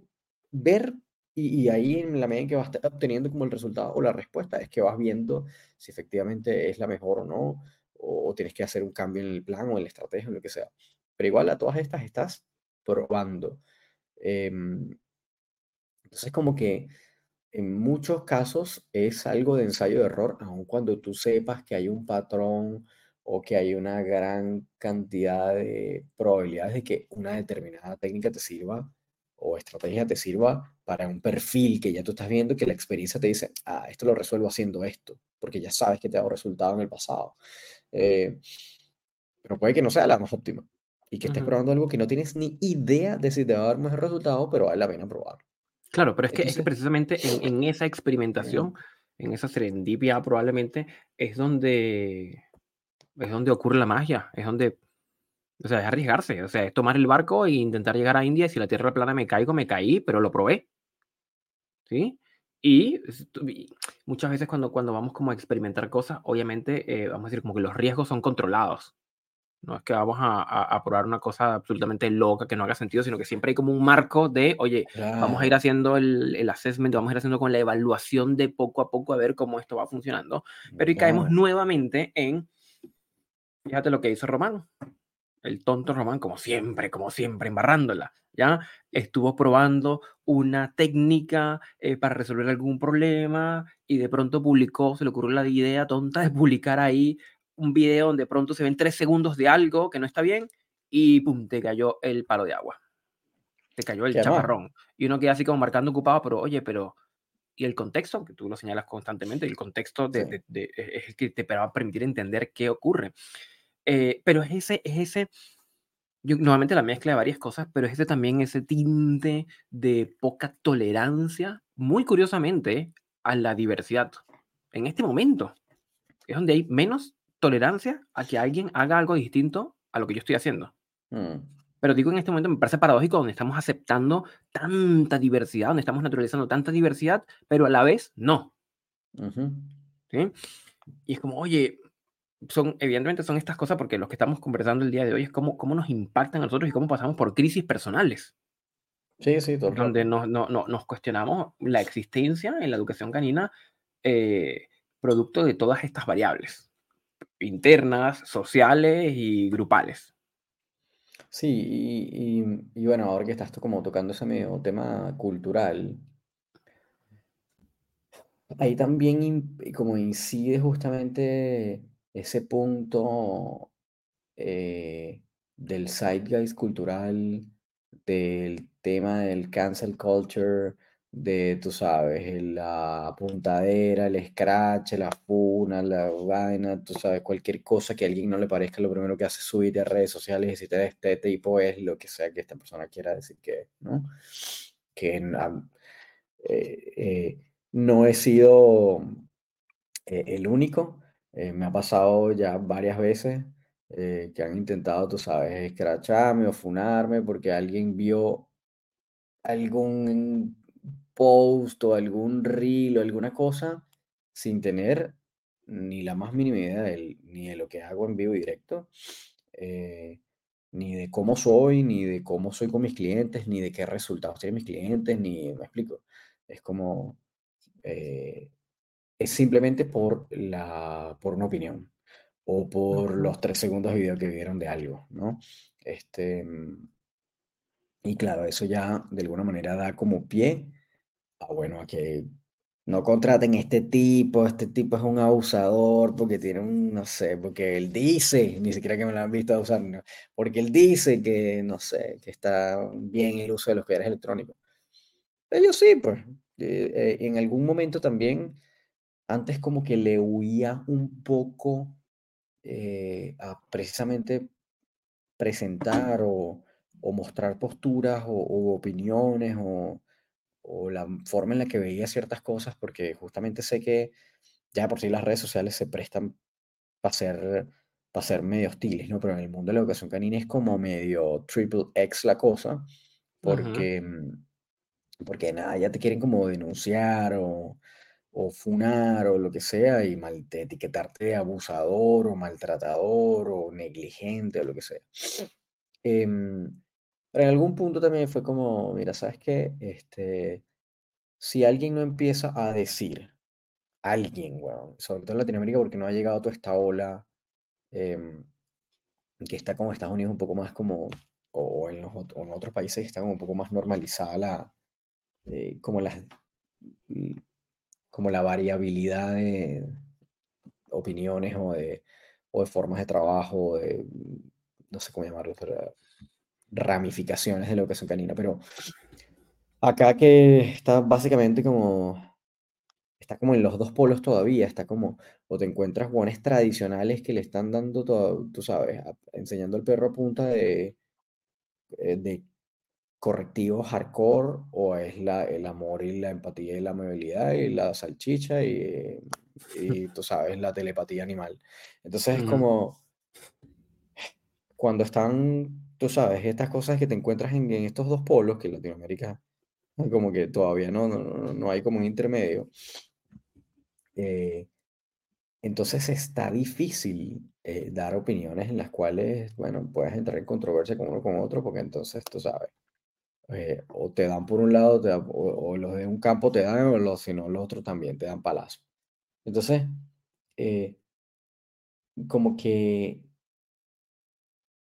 ver y, y ahí en la medida en que vas te- obteniendo como el resultado o la respuesta es que vas viendo si efectivamente es la mejor o no, o, tienes que hacer un cambio en el plan o en la estrategia o lo que sea. Pero igual a todas estas estás probando. Em, entonces como que en muchos casos es algo de ensayo de error, aun cuando tú sepas que hay un patrón o que hay una gran cantidad de probabilidades de que una determinada técnica te sirva o estrategia te sirva para un perfil que ya tú estás viendo que la experiencia te dice, ah, esto lo resuelvo haciendo esto, porque ya sabes que te ha dado resultado en el pasado. Eh, pero puede que no sea la más óptima. y que estés probando algo que no tienes ni idea de si te va a dar mejor resultado, pero vale la pena probarlo. Claro, pero es que es que precisamente en en esa experimentación, en esa serendipia probablemente, es donde es donde ocurre la magia, es donde o sea, es arriesgarse, o sea, es tomar el barco e intentar llegar a India, y si la tierra plana me caigo, me caí, pero lo probé, ¿sí? Y muchas veces cuando cuando vamos como a experimentar cosas, obviamente, eh, vamos a decir, como que los riesgos son controlados. No es que vamos a a a probar una cosa absolutamente loca que no haga sentido, sino que siempre hay como un marco de, oye, vamos a ir claro, haciendo el el assessment, vamos a ir haciendo con la evaluación de poco a poco a ver cómo esto va funcionando, pero y caemos claro, nuevamente en, fíjate lo que hizo Román, el tonto Román, como siempre, como siempre, embarrándola, ¿ya? Estuvo probando una técnica, eh, para resolver algún problema y de pronto publicó, se le ocurrió la idea tonta de publicar ahí un video donde de pronto se ven 3 segundos de algo que no está bien y pum, te cayó el palo de agua, te cayó el chaparrón. Y uno queda así como marcando ocupado, pero oye, pero ¿y el contexto? Que tú lo señalas constantemente, el contexto de sí, de de e es el que te va a permitir entender qué ocurre. Eh, pero es ese es ese yo nuevamente la mezcla de varias cosas, pero es ese también ese tinte de poca tolerancia, muy curiosamente, a la diversidad. En este momento es donde hay menos tolerancia a que alguien haga algo distinto a lo que yo estoy haciendo. mm, Pero digo, en este momento me parece paradójico donde estamos aceptando tanta diversidad, donde estamos naturalizando tanta diversidad, pero a la vez no, ujú, ¿sí? Y es como, oye, son, evidentemente son estas cosas porque los que estamos conversando el día de hoy es cómo, cómo nos impactan a nosotros y cómo pasamos por crisis personales. sí, sí, todo el donde nos, no- no- nos cuestionamos la existencia en la educación canina eh, producto de todas estas variables, internas, sociales y grupales. Sí, y, y- y bueno, ahora que estás tú como tocando ese medio tema cultural, ahí también in- como incide justamente ese punto eh, del zeitgeist cultural, del tema del cancel culture, de, tú sabes, la puntadera, el scratch, la funa, la vaina, tú sabes, cualquier cosa que a alguien no le parezca, lo primero que hace es subir a redes sociales y decir, este tipo es lo que sea que esta persona quiera decir que es, ¿no? Que eh, eh, no he sido eh, el único. Eh, me ha pasado ya varias veces eh, que han intentado, tú sabes, escracharme o funarme porque alguien vio algún post o algún reel o alguna cosa sin tener ni la más mínima idea del- ni de lo que hago en vivo y directo, eh, ni de cómo soy, ni de cómo soy con mis clientes, ni de qué resultados tienen mis clientes, ni me explico. Es como, es simplemente por la por una opinión, o por los 3 segundos de video que vieron de algo, ¿no? Este, mm, y claro, eso ya de alguna manera da como pie a, bueno, a que no contraten este tipo, este tipo es un abusador porque tiene un, no sé, porque él dice, ni siquiera que me lo han visto abusar, no, porque él dice que, no sé, que está bien el uso de los collares electrónicos. Ellos sí, pues, eh, eh, en algún momento también antes como que le huía un poco, eh, a precisamente presentar o o mostrar posturas o o opiniones o o la forma en la que veía ciertas cosas, porque justamente sé que ya por sí las redes sociales se prestan para ser para ser medio hostiles, ¿no? Pero en el mundo de la educación canina es como medio triple X la cosa, porque, mm, porque nada, ya te quieren como denunciar o o funar o lo que sea y mal te etiquetarte de abusador o maltratador o negligente o lo que sea. Em, pero en algún punto también fue como, mira, ¿sabes qué? Este, si alguien no empieza a decir, alguien, weón, sobre todo en Latinoamérica porque no ha llegado toda esta ola, em, que está como Estados Unidos un poco más como, o en los o en otros países está como un poco más normalizada la, eh, como las, como la variabilidad de, opiniones o de, o de formas de trabajo, no sé cómo llamarlo, ramificaciones de la educación canina. Pero acá que está básicamente como está como en los dos polos todavía, está como, o te encuentras guones tradicionales que le están dando todo, tú sabes, enseñando al perro a punta de, eh, de correctivos hardcore, o es la, el amor y la empatía y la amabilidad y la salchicha y, y tú sabes, la telepatía animal. Entonces es como, cuando están, tú sabes, estas cosas que te encuentras en, en estos dos polos, que Latinoamérica como que todavía no, no, no hay como un intermedio. Eh, entonces está difícil eh, dar opiniones en las cuales, bueno, puedes entrar en controversia con uno con otro, porque entonces, tú sabes, eh, o te dan por un lado, o, los de un campo te dan, o los, si no, los otros también te dan palazo. Entonces, como que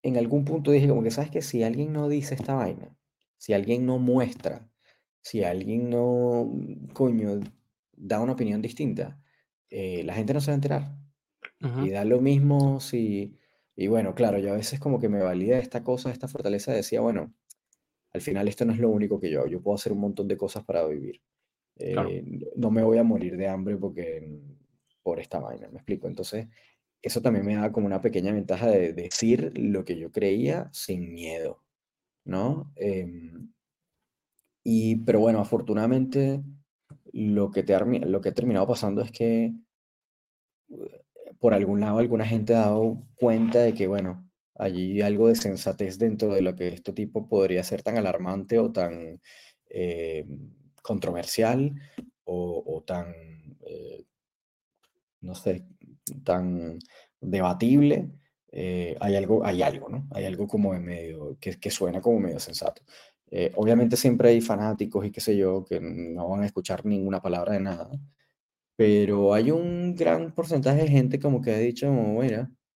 en algún punto dije, como que, ¿sabes que Si alguien no dice esta vaina, si alguien no muestra si alguien no, coño, da una opinión distinta, eh, la gente no se va a enterar. Y da lo mismo si, y bueno, claro, yo a veces como que me valida esta cosa, esta fortaleza, decía, bueno, al final esto no es lo único que yo, yo puedo hacer un montón de cosas para vivir. Eh, no me voy a morir de hambre porque por esta vaina, me explico. Entonces, eso también me da como una pequeña ventaja de decir lo que yo creía sin miedo, ¿no? Em, y, pero bueno, afortunadamente lo que, te, lo que ha terminado pasando es que eh, por algún lado alguna gente ha dado cuenta de que, bueno, allí algo de sensatez dentro de lo que este tipo podría ser tan alarmante o tan eh, controversial o, tan, eh, no sé, tan debatible. hay algo, hay algo, ¿no? Hay algo como de medio, que, que suena como medio sensato. Eh, obviamente siempre hay fanáticos y qué sé yo que no van a escuchar ninguna palabra de nada, pero hay un gran porcentaje de gente como que ha dicho,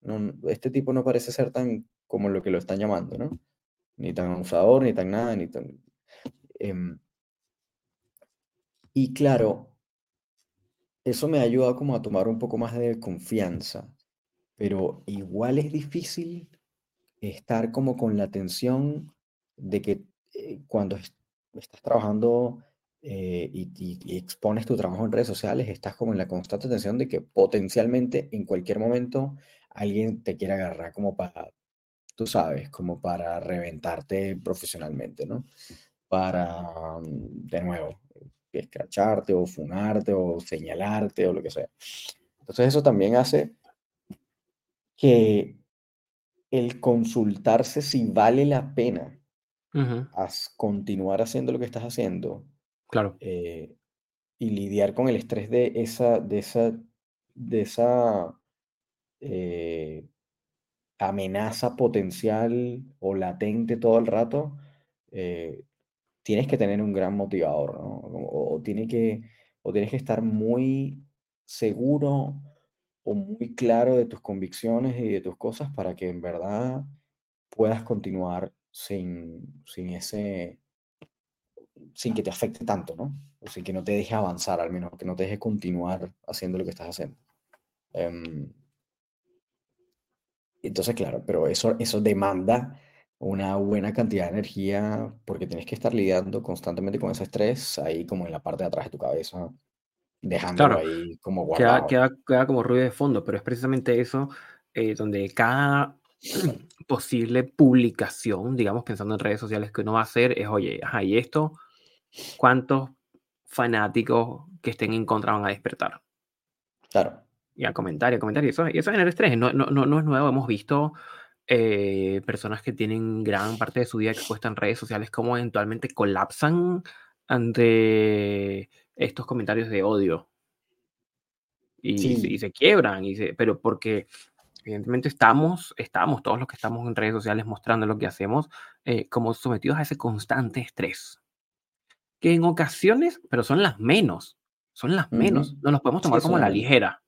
mira, este tipo no parece ser tan como lo que lo están llamando, ¿no? Ni tan usador, ni tan nada, ni tan... Em, y claro, eso me ha ayudado como a tomar un poco más de confianza, pero igual es difícil estar como con la tensión de que eh, cuando estás trabajando eh, y, expones tu trabajo en redes sociales, estás como en la constante tensión de que potencialmente en cualquier momento alguien te quiera agarrar como para, tú sabes, como para reventarte profesionalmente, ¿no? Para, mm, de nuevo, escracharte o funarte o señalarte o lo que sea. Entonces eso también hace que el consultarse si vale la pena continuar haciendo lo que estás haciendo Claro. Eh, y lidiar con el estrés de esa, de esa, de esa eh, amenaza potencial o latente todo el rato, eh, tienes que tener un gran motivador, ¿no? O, tienes que estar muy seguro o muy claro de tus convicciones y de tus cosas para que en verdad puedas continuar sin, sin ese, sin que te afecte tanto, ¿no? O sin que no te deje avanzar, al menos, que no te deje continuar haciendo lo que estás haciendo. Em, entonces, claro, pero eso, eso demanda una buena cantidad de energía porque tienes que estar lidiando constantemente con ese estrés ahí como en la parte de atrás de tu cabeza, dejándolo ahí como guardado. Queda, queda, como ruido de fondo, pero es precisamente eso eh, donde cada posible publicación, digamos, pensando en redes sociales que uno va a hacer, es, oye, ajá, y esto, ¿cuántos fanáticos que estén en contra van a despertar? Claro. Y a comentario, comentario, eso, y eso genera estrés, no, no, no, no es nuevo, hemos visto eh, personas que tienen gran parte de su día expuesta en redes sociales como eventualmente colapsan ante estos comentarios de odio. Y, y se quiebran, y se, pero porque Evidentemente estamos, estamos todos los que estamos en redes sociales mostrando lo que hacemos, eh, como sometidos a ese constante estrés. Que en ocasiones, pero son las menos, son las menos, no nos podemos tomar como la ligera.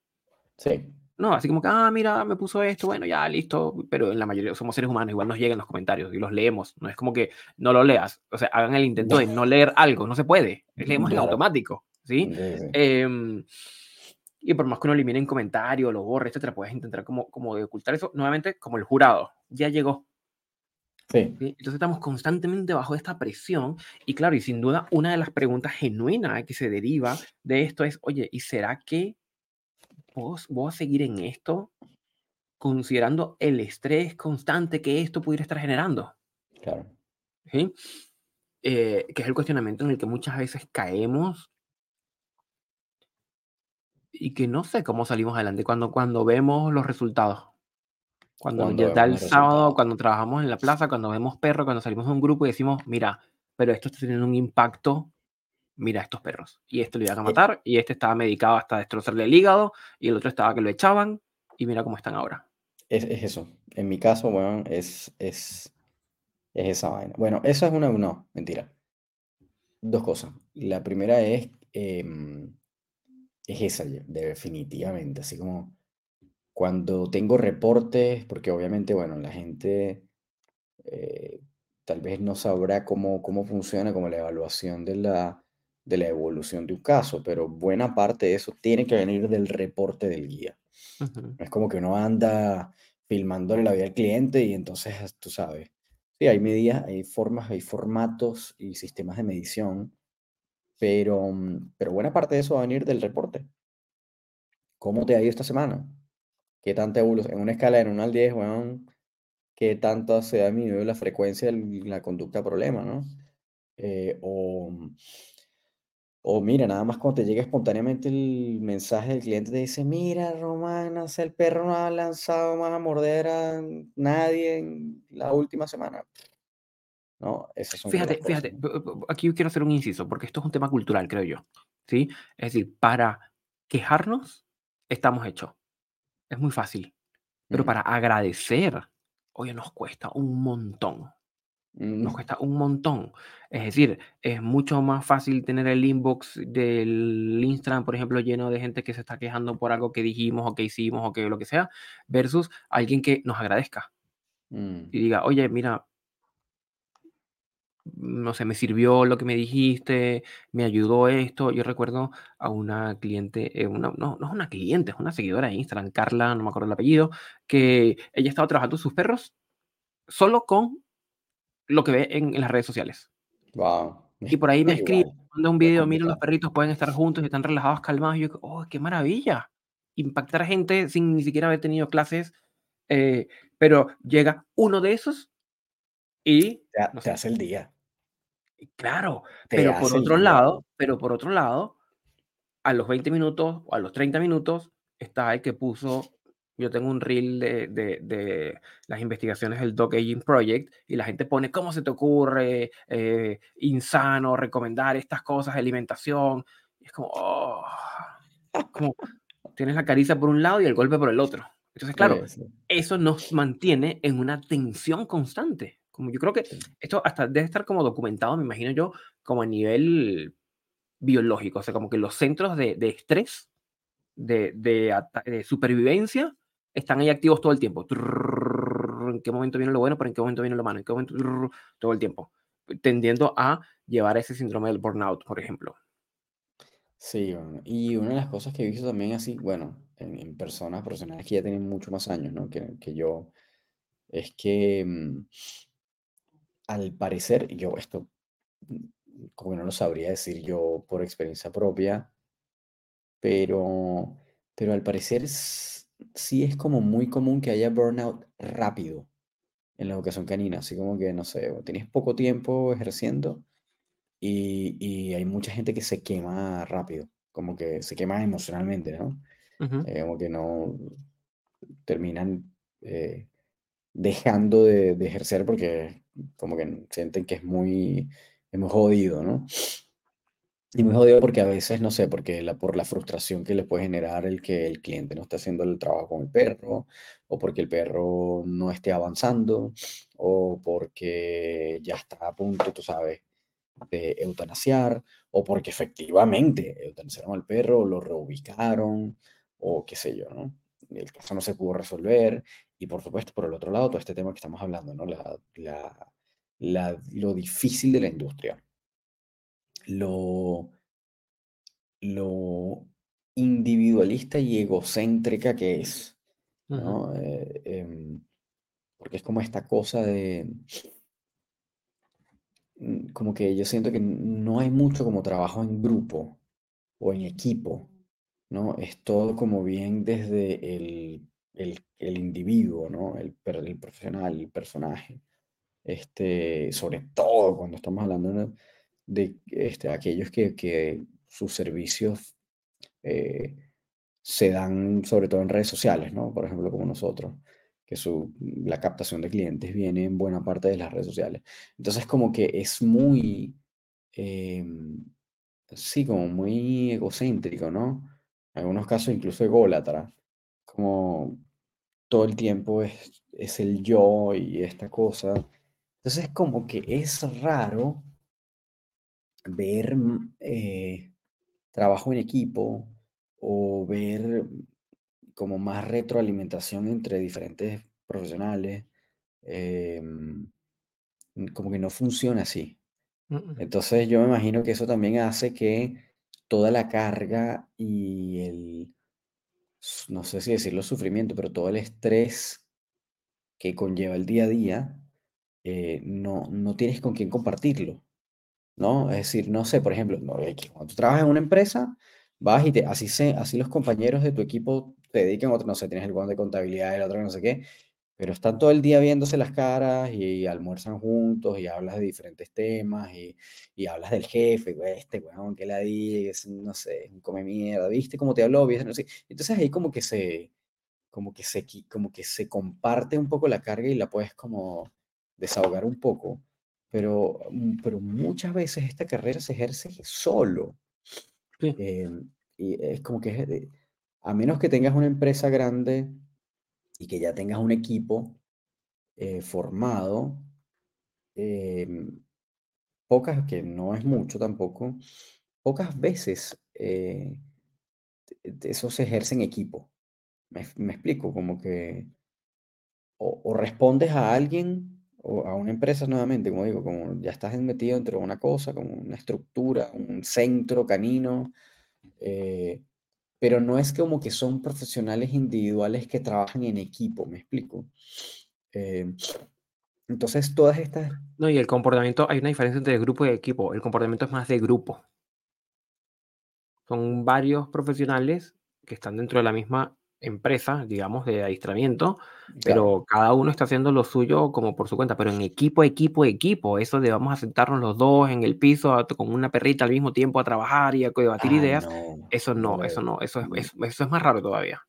Sí. No, así como que, ah, mira, me puso esto, bueno, ya, listo, pero en la mayoría somos seres humanos, igual nos llegan los comentarios y los leemos, no es como que no lo leas, o sea, hagan el intento de no. leer algo, no se puede, leemos en automático, ¿sí? Em, y por más que uno elimine en comentario, lo borre, etcétera, puedes intentar como, como de ocultar eso. Nuevamente, como el jurado, ya llegó. Sí, Entonces estamos constantemente bajo esta presión y claro, y sin duda una de las preguntas genuinas que se deriva de esto es, oye, ¿y será que vos, vos a seguir en esto considerando el estrés constante que esto pudiera estar generando? claro. ¿Sí? Eh, que es el cuestionamiento en el que muchas veces caemos y que no sé cómo salimos adelante cuando, cuando vemos los resultados. Cuando, Cuando ya da el sábado, resultados. cuando trabajamos en la plaza, cuando vemos perros, cuando salimos de un grupo y decimos, mira, pero esto está teniendo un impacto, mira estos perros. Y esto lo iban a Eh, matar, y este estaba medicado hasta destrozarle el hígado, y el otro estaba que lo echaban, y mira cómo están ahora. Es, es eso. En mi caso, weón, es, es, es esa vaina. Bueno, esa es una, no, mentira. Dos cosas. La primera es, em, es esa, definitivamente. Así como cuando tengo reportes, porque obviamente, bueno, la gente eh, tal vez no sabrá cómo, cómo funciona como la evaluación de la, de la evolución de un caso, pero buena parte de eso tiene que venir del reporte del guía. No es como que uno anda filmándole la vida al cliente y entonces, tú sabes, sí, hay medidas, hay formas, hay formatos y sistemas de medición, pero, mm, pero buena parte de eso va a venir del reporte. ¿Cómo te ha ido esta semana? ¿Qué tanta evolución? En una escala de 1 al 10, weón, ¿qué tanto se ha disminuido la frecuencia de la conducta problema, ¿no? Eh, o, o mira, nada más cuando te llega espontáneamente el mensaje del cliente te dice, mira, sé, el perro no ha lanzado más a morder a nadie en la última semana. No, son Fíjate, fíjate, aquí yo quiero hacer un inciso, porque esto es un tema cultural, creo yo. ¿Sí? Es decir, para quejarnos, estamos hechos. Es muy fácil. Pero Mm, para agradecer, oye, nos cuesta un montón. Nos mm, cuesta un montón. Es decir, es mucho más fácil tener el inbox del Instagram, por ejemplo, lleno de gente que se está quejando por algo que dijimos o que hicimos o que lo que sea, versus alguien que nos agradezca mm, y diga, oye, mira, no sé, me sirvió lo que me dijiste, me ayudó esto. Yo recuerdo a una cliente, eh, una, no, no es una cliente, es una seguidora de Instagram, Carla, no me acuerdo el apellido, que ella estaba trabajando sus perros solo con lo que ve en, en las redes sociales. wow. Y por ahí me escribe, manda un video, mira, los perritos pueden estar juntos y están relajados, calmados. Y yo, oh, qué maravilla. Impactar a gente sin ni siquiera haber tenido clases. eh, pero llega uno de esos y, ha- no te sé, hace el día. claro, Te pero por otro día. lado, pero por otro lado, a los 20 minutos o a los 30 minutos está el que puso, yo tengo un reel de, de, de las investigaciones del Dog Aging Project y la gente pone, ¿cómo se te ocurre? Eh, insano recomendar estas cosas alimentación. Y es como, oh, como tienes la caricia por un lado y el golpe por el otro. Entonces, claro, Sí, sí, eso nos mantiene en una tensión constante. Como yo creo que esto hasta debe estar como documentado, me imagino yo, como a nivel biológico, o sea, como que los centros de, de estrés, de, de, de supervivencia, están ahí activos todo el tiempo. ¿En qué momento viene lo bueno, pero en qué momento viene lo malo? ¿En qué momento? Todo el tiempo. Tendiendo a llevar ese síndrome del burnout, por ejemplo. Sí, y una de las cosas que he visto también así, bueno, en, en personas profesionales que ya tienen mucho más años, ¿no? Que, que yo, es que mm, al parecer, yo esto mm, como no lo sabría decir yo por experiencia propia, pero, pero al parecer sí es como muy común que haya burnout rápido en la educación canina, así como que, no sé, tienes poco tiempo ejerciendo y, y hay mucha gente que se quema rápido, como que se quema emocionalmente, ¿no? Ujú, Eh, como que no terminan eh, dejando de, de ejercer porque como que sienten que es muy, es muy jodido, ¿no? Y muy jodido porque a veces, no sé, porque la, por la frustración que le puede generar el que el cliente no esté haciendo el trabajo con el perro, o porque el perro no esté avanzando, o porque ya está a punto, tú sabes, de eutanasiar, o porque efectivamente eutanasiaron al perro, lo reubicaron, o qué sé yo, ¿no? El caso no se pudo resolver, y por supuesto, por el otro lado, todo este tema que estamos hablando, ¿no? La, la- lo difícil de la industria, lo, lo individualista y egocéntrica que es, ¿no? Eh, em, porque es como esta cosa de, mm, como que yo siento que no hay mucho como trabajo en grupo o en equipo, ¿no? Es todo como bien desde el, el, el individuo, ¿no? El, el profesional, el personaje. Este, sobre todo cuando estamos hablando de, este, aquellos que, que sus servicios eh, se dan sobre todo en redes sociales, ¿no? Por ejemplo, como nosotros, que su, la captación de clientes viene en buena parte de las redes sociales. Entonces, como que es muy, em, sí, como muy egocéntrico, ¿no? En algunos casos incluso ególatra, como todo el tiempo es, es el yo y esta cosa. Entonces, como que es raro ver eh, trabajo en equipo o ver como más retroalimentación entre diferentes profesionales, em, como que no funciona así. Entonces yo me imagino que eso también hace que toda la carga y el, no sé si decirlo sufrimiento, pero todo el estrés que conlleva el día a día, eh, no, no tienes con quién compartirlo, ¿no? Es decir, no sé, por ejemplo, cuando tú trabajas en una empresa, vas y te, así, se, así los compañeros de tu equipo te dedican otro, no sé, tienes el guante de contabilidad, el otro no sé qué, pero están todo el día viéndose las caras y almuerzan juntos y hablas de diferentes temas y, y hablas del jefe, este weón que la diga, no sé, come mierda, ¿viste cómo te habló? ¿Viste? No sé. Entonces ahí como que se, como que se, como que se comparte un poco la carga y la puedes como desahogar un poco, pero, mm, pero muchas veces esta carrera se ejerce solo. Em, y es como que, a menos que tengas una empresa grande y que ya tengas un equipo eh, formado, em, pocas, que no es mucho tampoco, pocas veces eh, eso se ejerce en equipo. Me, me explico, como que o, o, respondes a alguien a una empresa nuevamente, como digo, como ya estás metido dentro de una cosa, como una estructura, un centro canino, eh, pero no es como que son profesionales individuales que trabajan en equipo, ¿me explico? Eh, entonces, todas estas... No, y el comportamiento, hay una diferencia entre el grupo y equipo. El comportamiento es más de grupo. Son varios profesionales que están dentro de la misma empresa, digamos, de adiestramiento, pero cada uno está haciendo lo suyo como por su cuenta, pero en equipo, equipo, equipo, eso de vamos a sentarnos los dos en el piso con una perrita al mismo tiempo a trabajar y a debatir ideas, eso no, eso no, eso es, eso es más raro todavía.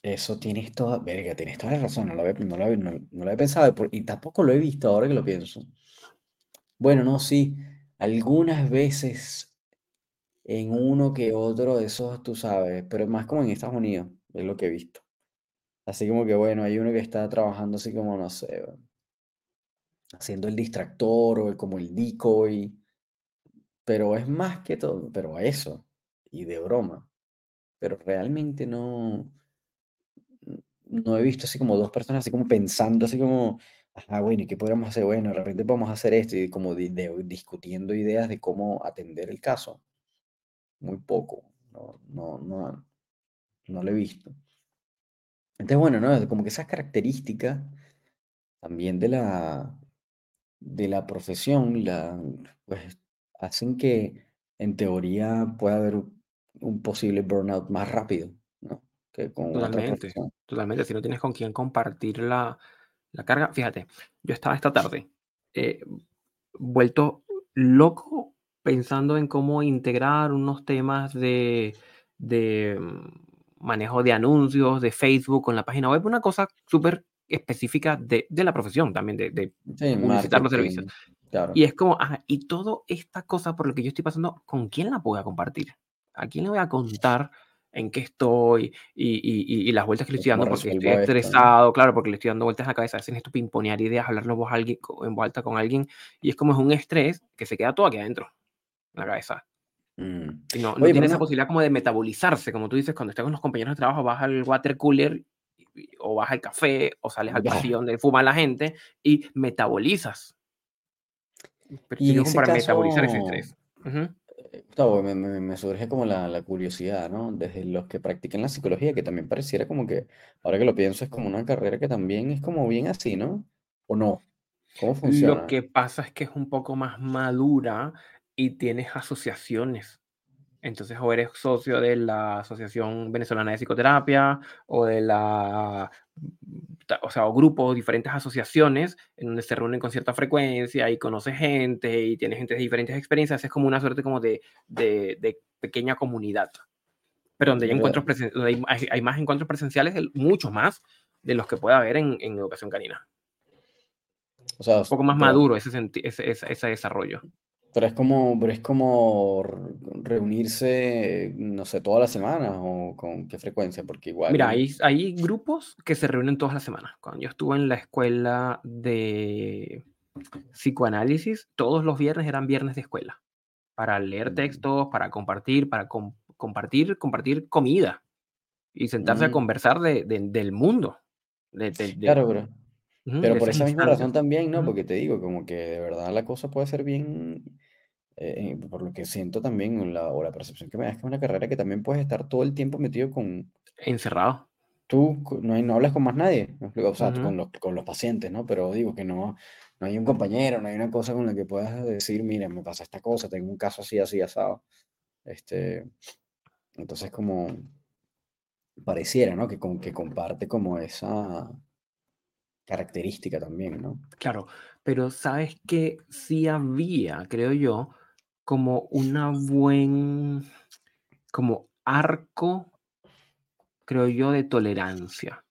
Eso tienes toda, verga, tienes toda la razón, no lo había, no lo no, lo pensado y tampoco lo he visto ahora que lo pienso. Bueno, no, sí, algunas veces en uno que otro de esos, tú sabes, pero más como en Estados Unidos es lo que he visto. Así como que bueno, hay uno que está trabajando así como, no sé, haciendo el distractor o como el decoy, pero es más que todo, pero a eso, y de broma. Pero realmente no, no he visto así como dos personas así como pensando, así como, ah, bueno, ¿y qué podríamos hacer? Bueno, de repente podemos hacer esto y como discutiendo ideas de cómo atender el caso. Muy poco, no, no, no lo he visto. Entonces, bueno, ¿no? Como que esas características también de la, de la profesión, la, pues hacen que en teoría pueda haber un, posible burnout más rápido, ¿no? Que con totalmente, totalmente. Si no tienes con quién compartir la, la carga. Fíjate, yo estaba esta tarde eh, vuelto loco pensando en cómo integrar unos temas de, de manejo de anuncios, de Facebook con la página web, una cosa súper específica de, de, la profesión también, de, de publicitar los servicios. Y es como, y toda esta cosa por la que yo estoy pasando, ¿con quién la voy a compartir? ¿A quién le voy a contar en qué estoy y, y, y las vueltas que le estoy dando? Porque estoy estresado, claro, porque le estoy dando vueltas en la cabeza. A veces necesito pimponear ideas, hablarlo voz, alguien, en voz alta con alguien, y es como es un estrés que se queda todo aquí adentro, en la cabeza. Mm. no, tiene esa posibilidad como de metabolizarse, como tú dices, cuando estás con los compañeros de trabajo, vas al water cooler o vas al café o sales al pasillo donde fuma la gente y metabolizas. Pero y para metabolizar ese estrés. Uh me, surge como la, la, curiosidad, ¿no? Desde los que practican la psicología, que también pareciera como que, ahora que lo pienso, es como una carrera que también es como bien así, ¿no? ¿O no? ¿Cómo Lo funciona? que pasa es que es un poco más madura y tienes asociaciones. Entonces, o eres socio de la Asociación Venezolana de Psicoterapia o de la, o sea, o grupos, diferentes asociaciones en donde se reúnen con cierta frecuencia y conoces gente y tienes gente de diferentes experiencias. Es como una suerte como de, de, de pequeña comunidad. Pero donde hay, encuentros donde hay, hay, más encuentros presenciales, muchos más de los que puede haber en, en educación canina. O sea, un poco más pero, maduro ese, ese, ese, ese desarrollo. Pero es como, pero es como reunirse, no sé, todas las semanas o con qué frecuencia, porque igual. Mira, hay, hay grupos que se reúnen todas las semanas. Cuando yo estuve en la escuela de psicoanálisis, todos los viernes eran viernes de escuela. Para leer Mm. textos, para compartir, para com compartir, compartir comida y sentarse a Mm. conversar de, de, del mundo. De, Claro, pero, pero por esa misma razón también, ¿no? Porque te digo, como que de verdad la cosa puede ser bien, eh, por lo que siento también, o la, o la percepción que me da es que es una carrera que también puedes estar todo el tiempo metido con, Encerrado. tú, no, hay, no hablas con más nadie, ¿me explico? O sea, con los, con los pacientes, ¿no? Pero digo que no, no hay un compañero, no hay una cosa con la que puedas decir, mira, me pasa esta cosa, tengo un caso así, así, asado. Este, entonces como pareciera, ¿no? Que, con, que comparte como esa característica también, ¿no? Claro, pero sabes que sí había, creo yo, como una buen, como arco, creo yo, de tolerancia.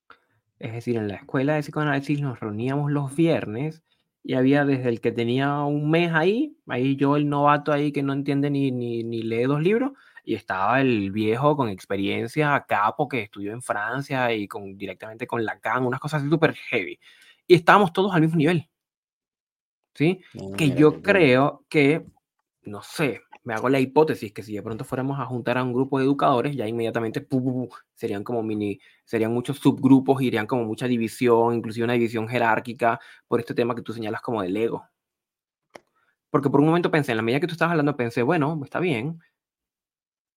Es decir, en la escuela de psicoanálisis nos reuníamos los viernes y había desde el que tenía un mes ahí, ahí yo el novato ahí que no entiende ni, ni, ni lee dos libros, y estaba el viejo con experiencia capo que estudió en Francia y con, directamente con Lacan, unas cosas súper heavy. Y estábamos todos al mismo nivel. ¿Sí? Que yo creo que, no sé, me hago la hipótesis que si de pronto fuéramos a juntar a un grupo de educadores, ya inmediatamente pu, pu, pu, serían como mini, serían muchos subgrupos, irían como mucha división, inclusive una división jerárquica por este tema que tú señalas como del ego. Porque por un momento pensé, en la medida que tú estabas hablando, pensé, bueno, está bien,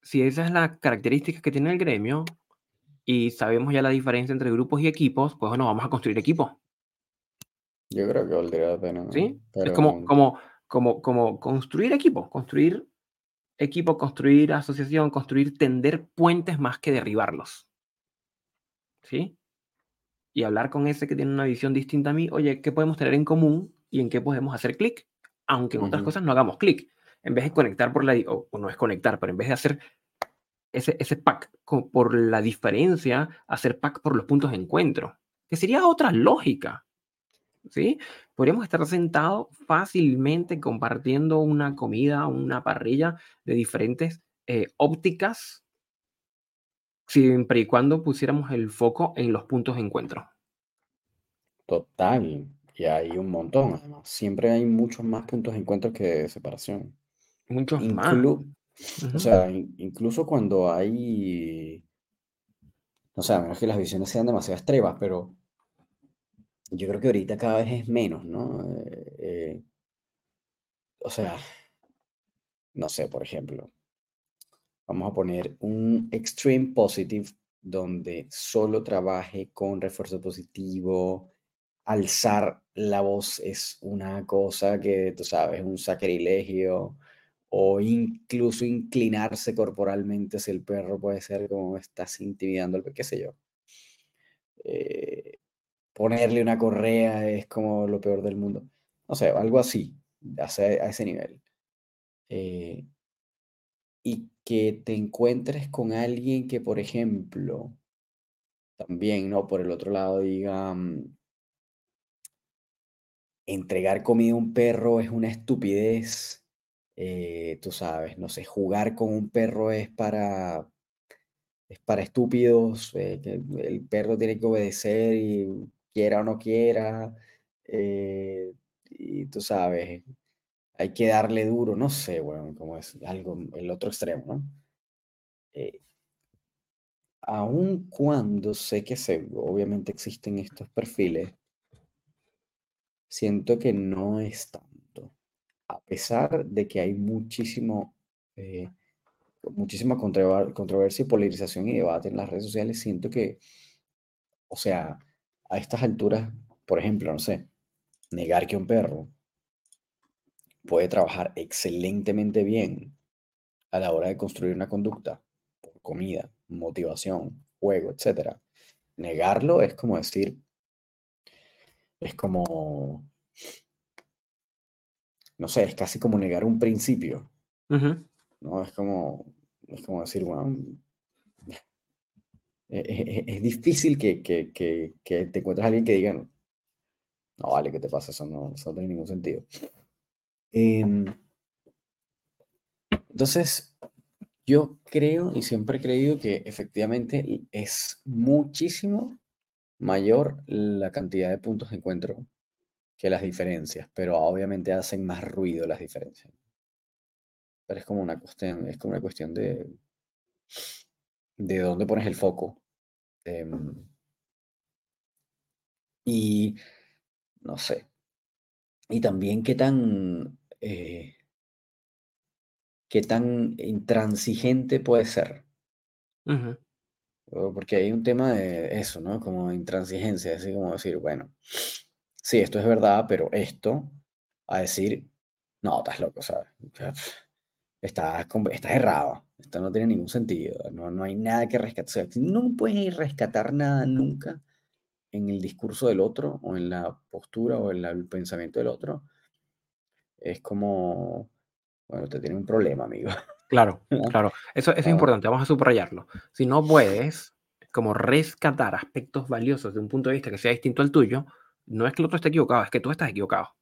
si esa es la característica que tiene el gremio y sabemos ya la diferencia entre grupos y equipos, pues bueno, vamos a construir equipos. Yo creo que valdría la pena. ¿Sí? Es como, como, como, como construir equipos, construir equipo, construir asociación, construir, tender puentes más que derribarlos. ¿Sí? Y hablar con ese que tiene una visión distinta a mí, oye, ¿qué podemos tener en común y en qué podemos hacer clic? Aunque en otras cosas no hagamos clic. En vez de conectar por la, o, o no es conectar, pero en vez de hacer ese, ese pack por la diferencia, hacer pack por los puntos de encuentro, que sería otra lógica. ¿Sí? Podríamos estar sentados fácilmente compartiendo una comida, una parrilla de diferentes eh, ópticas, siempre y cuando pusiéramos el foco en los puntos de encuentro. total, y hay un montón. Siempre hay muchos más puntos de encuentro que de separación. Muchos más. Inclu- o sea, in- incluso cuando hay, o sea, a menos que las visiones sean demasiado extremas, pero yo creo que ahorita cada vez es menos, ¿no? Eh, eh, o sea, no sé, por ejemplo, vamos a poner un extreme positive donde solo trabaje con refuerzo positivo, alzar la voz es una cosa que, tú sabes, es un sacrilegio, o incluso inclinarse corporalmente si el perro puede ser como estás intimidando al qué sé yo. Eh, ponerle una correa es como lo peor del mundo. No sé, algo así, a ese, a ese nivel. Eh, y que te encuentres con alguien que, por ejemplo, también, ¿no? Por el otro lado diga, mm, entregar comida a un perro es una estupidez. Eh, tú sabes, no sé, jugar con un perro es para, es para estúpidos. eh, el perro tiene que obedecer y quiera o no quiera. eh, y tú sabes, hay que darle duro, no sé, bueno, como es algo, el otro extremo, ¿no? Aun cuando sé que se, obviamente existen estos perfiles, siento que no es tanto. A pesar de que hay muchísimo, eh, muchísima controver- controversia y polarización y debate en las redes sociales, siento que, o sea, a estas alturas, por ejemplo, no sé, negar que un perro puede trabajar excelentemente bien a la hora de construir una conducta por comida, motivación, juego, etc. Negarlo es como decir, es como, no sé, es casi como negar un principio. ¿no? Es como, es como decir, bueno, e, e, e, es, difícil que, que, que, que, te encuentres a alguien que diga, no, vale, ¿qué te pasa? Eso no, eso no tiene ningún sentido. Em, entonces, yo creo y siempre he creído que efectivamente es muchísimo mayor la cantidad de puntos de encuentro que las diferencias, pero obviamente hacen más ruido las diferencias. Pero es como una cuestión, es como una cuestión de, de dónde pones el foco. Em, y no sé. Y también qué tan, eh, qué tan intransigente puede ser. Porque hay un tema de eso, ¿no? Como intransigencia, así como decir, bueno, sí, esto es verdad, pero esto, a decir, no, estás loco, ¿sabes? Estás, estás errado, esto no tiene ningún sentido, no, no hay nada que rescatar. no puedes rescatar nada nunca en el discurso del otro o en la postura o en el pensamiento del otro, es como, bueno, te tiene un problema, amigo. Claro, claro. Eso, es importante, vamos a subrayarlo. Si no puedes como rescatar aspectos valiosos de un punto de vista que sea distinto al tuyo, no es que el otro esté equivocado, es que tú estás equivocado.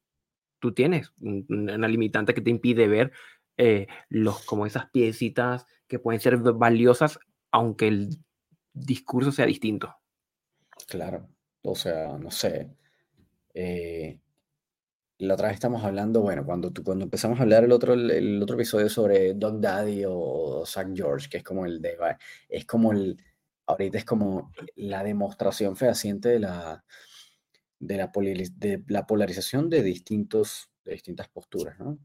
Tú tienes una limitante que te impide ver eh, los, como esas piecitas que pueden ser valiosas, aunque el discurso sea distinto. Claro. O sea, no sé. Eh, la otra vez estamos hablando, bueno, cuando, tú, cuando empezamos a hablar el otro, el, otro episodio sobre Dog Daddy o Zach George, que es como el de, es como el, ahorita es como la demostración fehaciente de la, de la, de la polarización de, distintos, de distintas posturas, ¿no?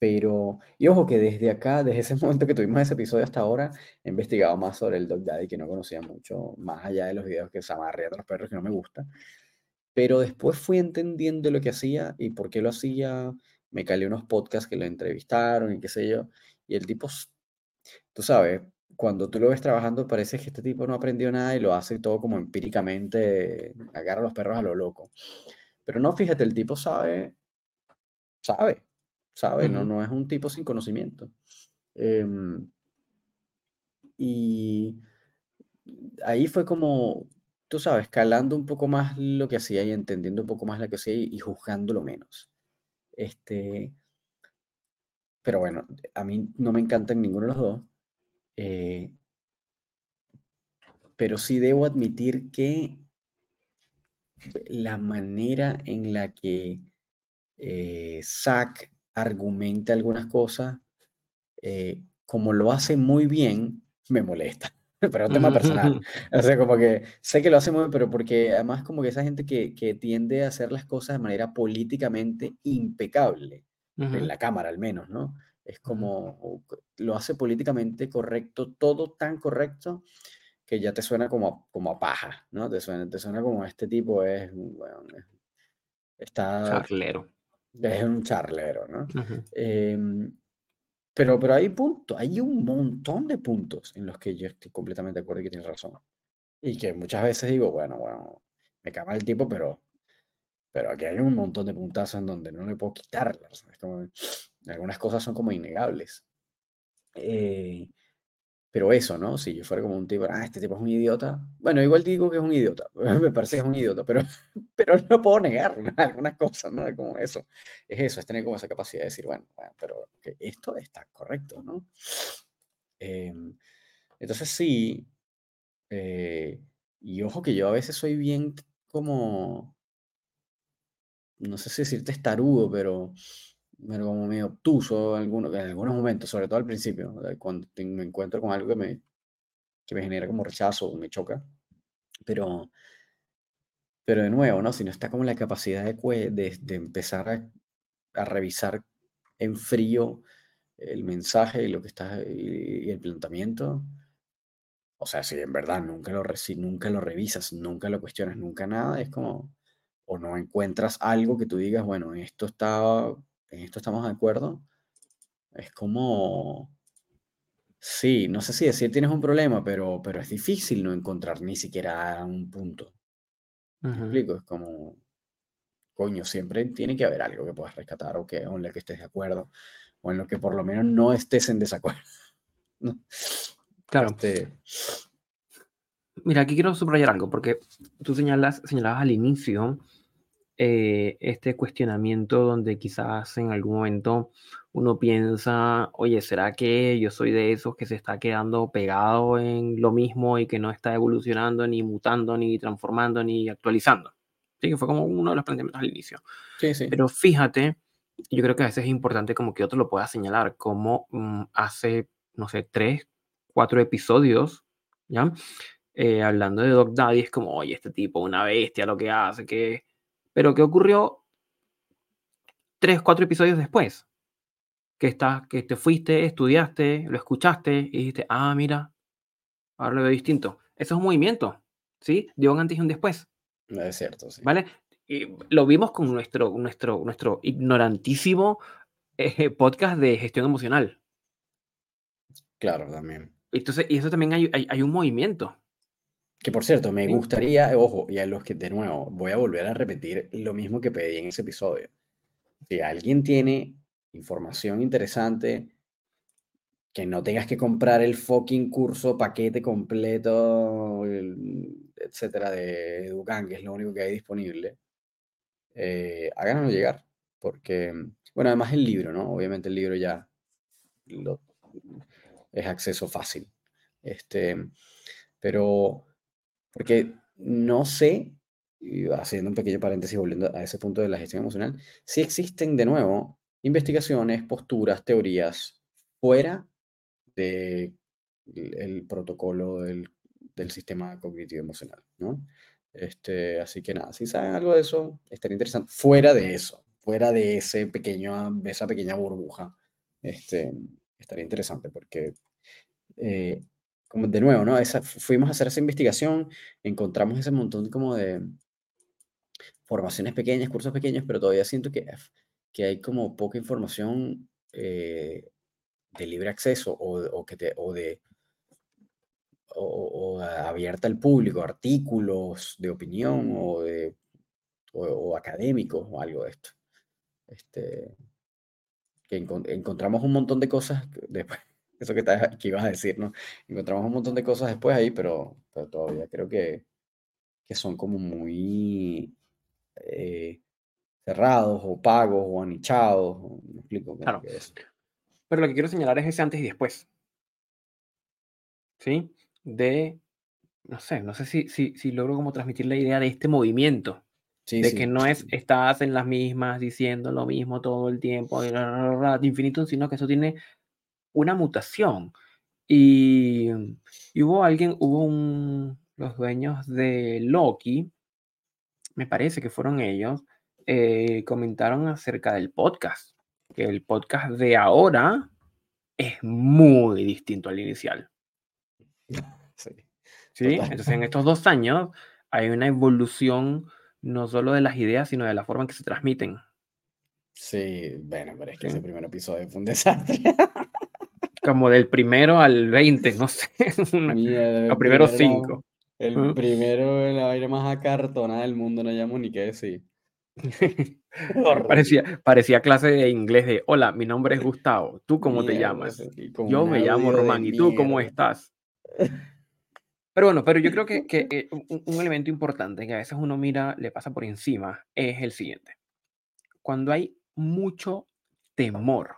Pero, y ojo que desde acá, desde ese momento que tuvimos ese episodio hasta ahora, he investigado más sobre el Dog Daddy, que no conocía mucho, más allá de los videos que se amarrea a los perros, que no me gusta. Pero después fui entendiendo lo que hacía y por qué lo hacía. Me calé unos podcasts que lo entrevistaron y qué sé yo. Y el tipo, tú sabes, cuando tú lo ves trabajando, parece que este tipo no aprendió nada y lo hace todo como empíricamente, agarra a los perros a lo loco. Pero no, fíjate, el tipo sabe, sabe, sabe, no, no es un tipo sin conocimiento. Em, y ahí fue como, tú sabes, calando un poco más lo que hacía y entendiendo un poco más lo que hacía y, juzgándolo menos. Este, pero bueno, a mí no me encantan ninguno de los dos. Eh, pero sí debo admitir que la manera en la que eh, Zack argumenta algunas cosas, eh, como lo hace muy bien, me molesta. pero es un tema personal. O sea, como que sé que lo hace muy bien, pero porque además como que esa gente que, que tiende a hacer las cosas de manera políticamente impecable, en la Cámara al menos, ¿no? Es como, lo hace políticamente correcto, todo tan correcto que ya te suena como, como a paja, ¿no? Te suena, te suena como este tipo es, bueno, está... Charlero. Es un charlero, ¿no? Em, pero, pero hay puntos, hay un montón de puntos en los que yo estoy completamente de acuerdo y que tienes razón. Y que muchas veces digo, bueno, bueno, me caga el tipo, pero, pero aquí hay un montón de puntazos en donde no le puedo quitarlas. Algunas cosas son como innegables. Eh, pero eso, ¿no? Si yo fuera como un tipo, ah, este tipo es un idiota. Bueno, igual digo que es un idiota. Me parece que es un idiota, pero, pero no puedo negar algunas cosas, ¿no? Como eso. Es eso, es tener como esa capacidad de decir, bueno, pero esto está correcto, ¿no? Em, entonces sí. Eh, y ojo que yo a veces soy bien como. No sé si decirte estarudo, pero pero como medio obtuso algunos, en algunos momentos, sobre todo al principio, cuando me encuentro con algo que me, que me genera como rechazo me choca. Pero, pero de nuevo, ¿no? Si no está como la capacidad de, de, de empezar a, a, revisar en frío el mensaje y lo que está y, el planteamiento. O sea, si en verdad nunca lo, si nunca lo revisas, nunca lo cuestionas, nunca nada, es como, o no encuentras algo que tú digas, bueno, en esto está, en esto estamos de acuerdo, es como, sí, no sé si decir tienes un problema, pero, pero es difícil no encontrar ni siquiera un punto. ¿Me Ujú. explico? Es como, coño, siempre tiene que haber algo que puedas rescatar o que o en lo que estés de acuerdo o en lo que por lo menos no estés en desacuerdo. ¿no? Claro. Este, Mira, aquí quiero subrayar algo, porque tú señalas, señalabas al inicio eh, este cuestionamiento donde quizás en algún momento uno piensa, oye, ¿será que yo soy de esos que se está quedando pegado en lo mismo y que no está evolucionando, ni mutando, ni transformando, ni actualizando? Sí, que fue como uno de los planteamientos al inicio. sí, sí. Pero fíjate, yo creo que a veces es importante como que otro lo pueda señalar, como mm, hace, no sé, tres, cuatro episodios, ¿ya? Eh, hablando de Doc Daddy, es como, oye, este tipo, una bestia, lo que hace, que... Pero ¿qué ocurrió tres, cuatro episodios después? Que, estás, que te fuiste, estudiaste, lo escuchaste y dijiste, ah, mira, ahora lo veo distinto. Eso es un movimiento, ¿sí? Dio un antes y un después. Es cierto, sí. ¿vale? Y lo vimos con nuestro, nuestro, nuestro ignorantísimo eh, podcast de gestión emocional. Claro, también. Entonces, y eso también hay, hay, hay un movimiento. Que por cierto, me gustaría, ojo, y a los que de nuevo voy a volver a repetir lo mismo que pedí en ese episodio. Si alguien tiene información interesante, que no tengas que comprar el fucking curso, paquete completo, etcétera, de Educan, que es lo único que hay disponible, eh, háganoslo llegar. Porque, bueno, además el libro, ¿no? Obviamente el libro ya lo- es acceso fácil. Este, pero, porque no sé, haciendo un pequeño paréntesis, volviendo a ese punto de la gestión emocional, si existen de nuevo investigaciones, posturas, teorías fuera del el protocolo del, del sistema cognitivo emocional, ¿no? Este, así que nada, si saben algo de eso, estaría interesante. Fuera de eso, fuera de ese pequeño, de esa pequeña burbuja, este, estaría interesante porque, eh, como de nuevo, ¿no? Esa, fu- fuimos a hacer esa investigación, encontramos ese montón como de formaciones pequeñas, cursos pequeños, pero todavía siento que, que hay como poca información eh, de libre acceso o, o que te, o de o, o abierta al público, artículos de opinión o, de, o, académicos o algo de esto. Este, que encontramos un montón de cosas después, eso que, que ibas a decir, ¿no? Encontramos un montón de cosas después ahí, pero, pero todavía creo que, que son como muy eh, cerrados o pagos o anichados, me explico, Claro. eso. Pero lo que quiero señalar es ese antes y después. ¿Sí? De, no sé, no sé si, si, si logro como transmitir la idea de este movimiento. Sí, de sí, que no es estás en las mismas diciendo lo mismo todo el tiempo, infinitum, sino que eso tiene una mutación. Y, y hubo alguien, hubo un, los dueños de Loki, me parece que fueron ellos, eh, comentaron acerca del podcast, que el podcast de ahora es muy distinto al inicial. Sí, ¿sí? Entonces, en estos dos años hay una evolución no solo de las ideas, sino de la forma en que se transmiten. Sí, bueno, pero es que Sí. ese primer episodio fue un desastre. Como del primero al 20, no sé. una- el Los primeros primero, cinco. El Ujú. primero, la vaina más acartonada del mundo, no llamo ni qué decir. Parecía, parecía clase de inglés de, hola, mi nombre es Gustavo, ¿tú cómo te llamas? Yo me llamo Román, ¿y tú cómo estás? Pero bueno, pero yo creo que, que, eh, un, un elemento importante que a veces uno mira, le pasa por encima, es el siguiente. Cuando hay mucho temor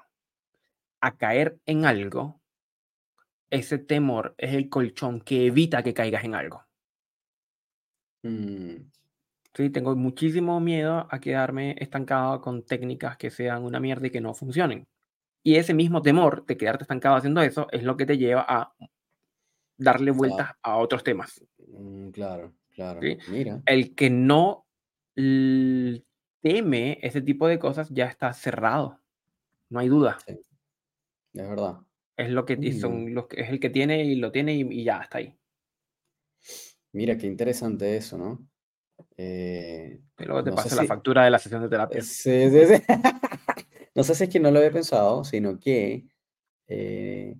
a caer en algo, ese temor es el colchón que evita que caigas en algo. Mm, Sí, tengo muchísimo miedo a quedarme estancado con técnicas que sean una mierda y que no funcionen. Y ese mismo temor de quedarte estancado haciendo eso es lo que te lleva a darle vueltas a otros temas. mm, claro, claro. Sí. Mira, El que no teme ese tipo de cosas ya está cerrado. No hay duda. Es verdad. Es lo que y son los que- es el que tiene y lo tiene y, y ya está ahí. Mira, qué interesante eso, ¿no? Eh, Y luego te no pasa la si- factura de la sesión de terapia. Sí, sí, sí. No sé si es que no lo había pensado, sino que eh,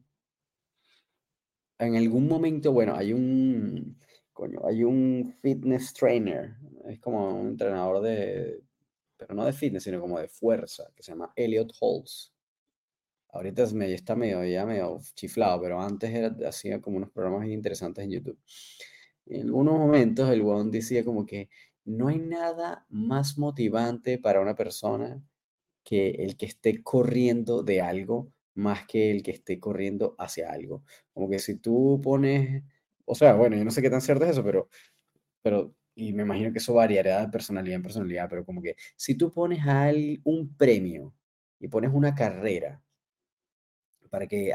en algún momento, bueno, hay un, coño, hay un fitness trainer, es como un entrenador de, pero no de fitness, sino como de fuerza, que se llama Elliot Holtz. Ahorita es medio, está medio, ya medio chiflado, pero antes era, hacía como unos programas interesantes en YouTube. En algunos momentos el weón decía como que no hay nada más motivante para una persona que el que esté corriendo de algo más que el que esté corriendo hacia algo. Como que si tú pones, o sea, bueno, yo no sé qué tan cierto es eso, pero, pero, y me imagino que eso variará de personalidad en personalidad, pero como que si tú pones a un premio y pones una carrera para que,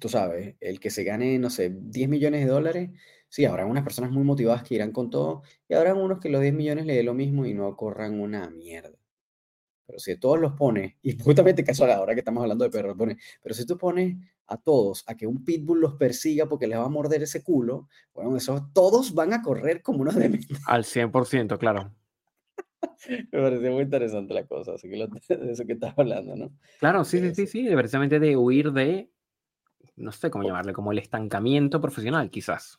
tú sabes, el que se gane, no sé, 10 millones de dólares, sí, habrá unas personas muy motivadas que irán con todo y habrá unos que los 10 millones le dé lo mismo y no corran una mierda. Pero si todos los pones, y justamente casual ahora que estamos hablando de perros, pone, pero si tú pones a todos a que un pitbull los persiga porque les va a morder ese culo, bueno, eso, todos van a correr como unos dementes. Al 100%, claro. Me pareció muy interesante la cosa, así que lo- de eso que estás hablando, ¿no? Claro, sí, sí, sí, sí. sí, precisamente de huir de, no sé cómo llamarle, como el estancamiento profesional, quizás.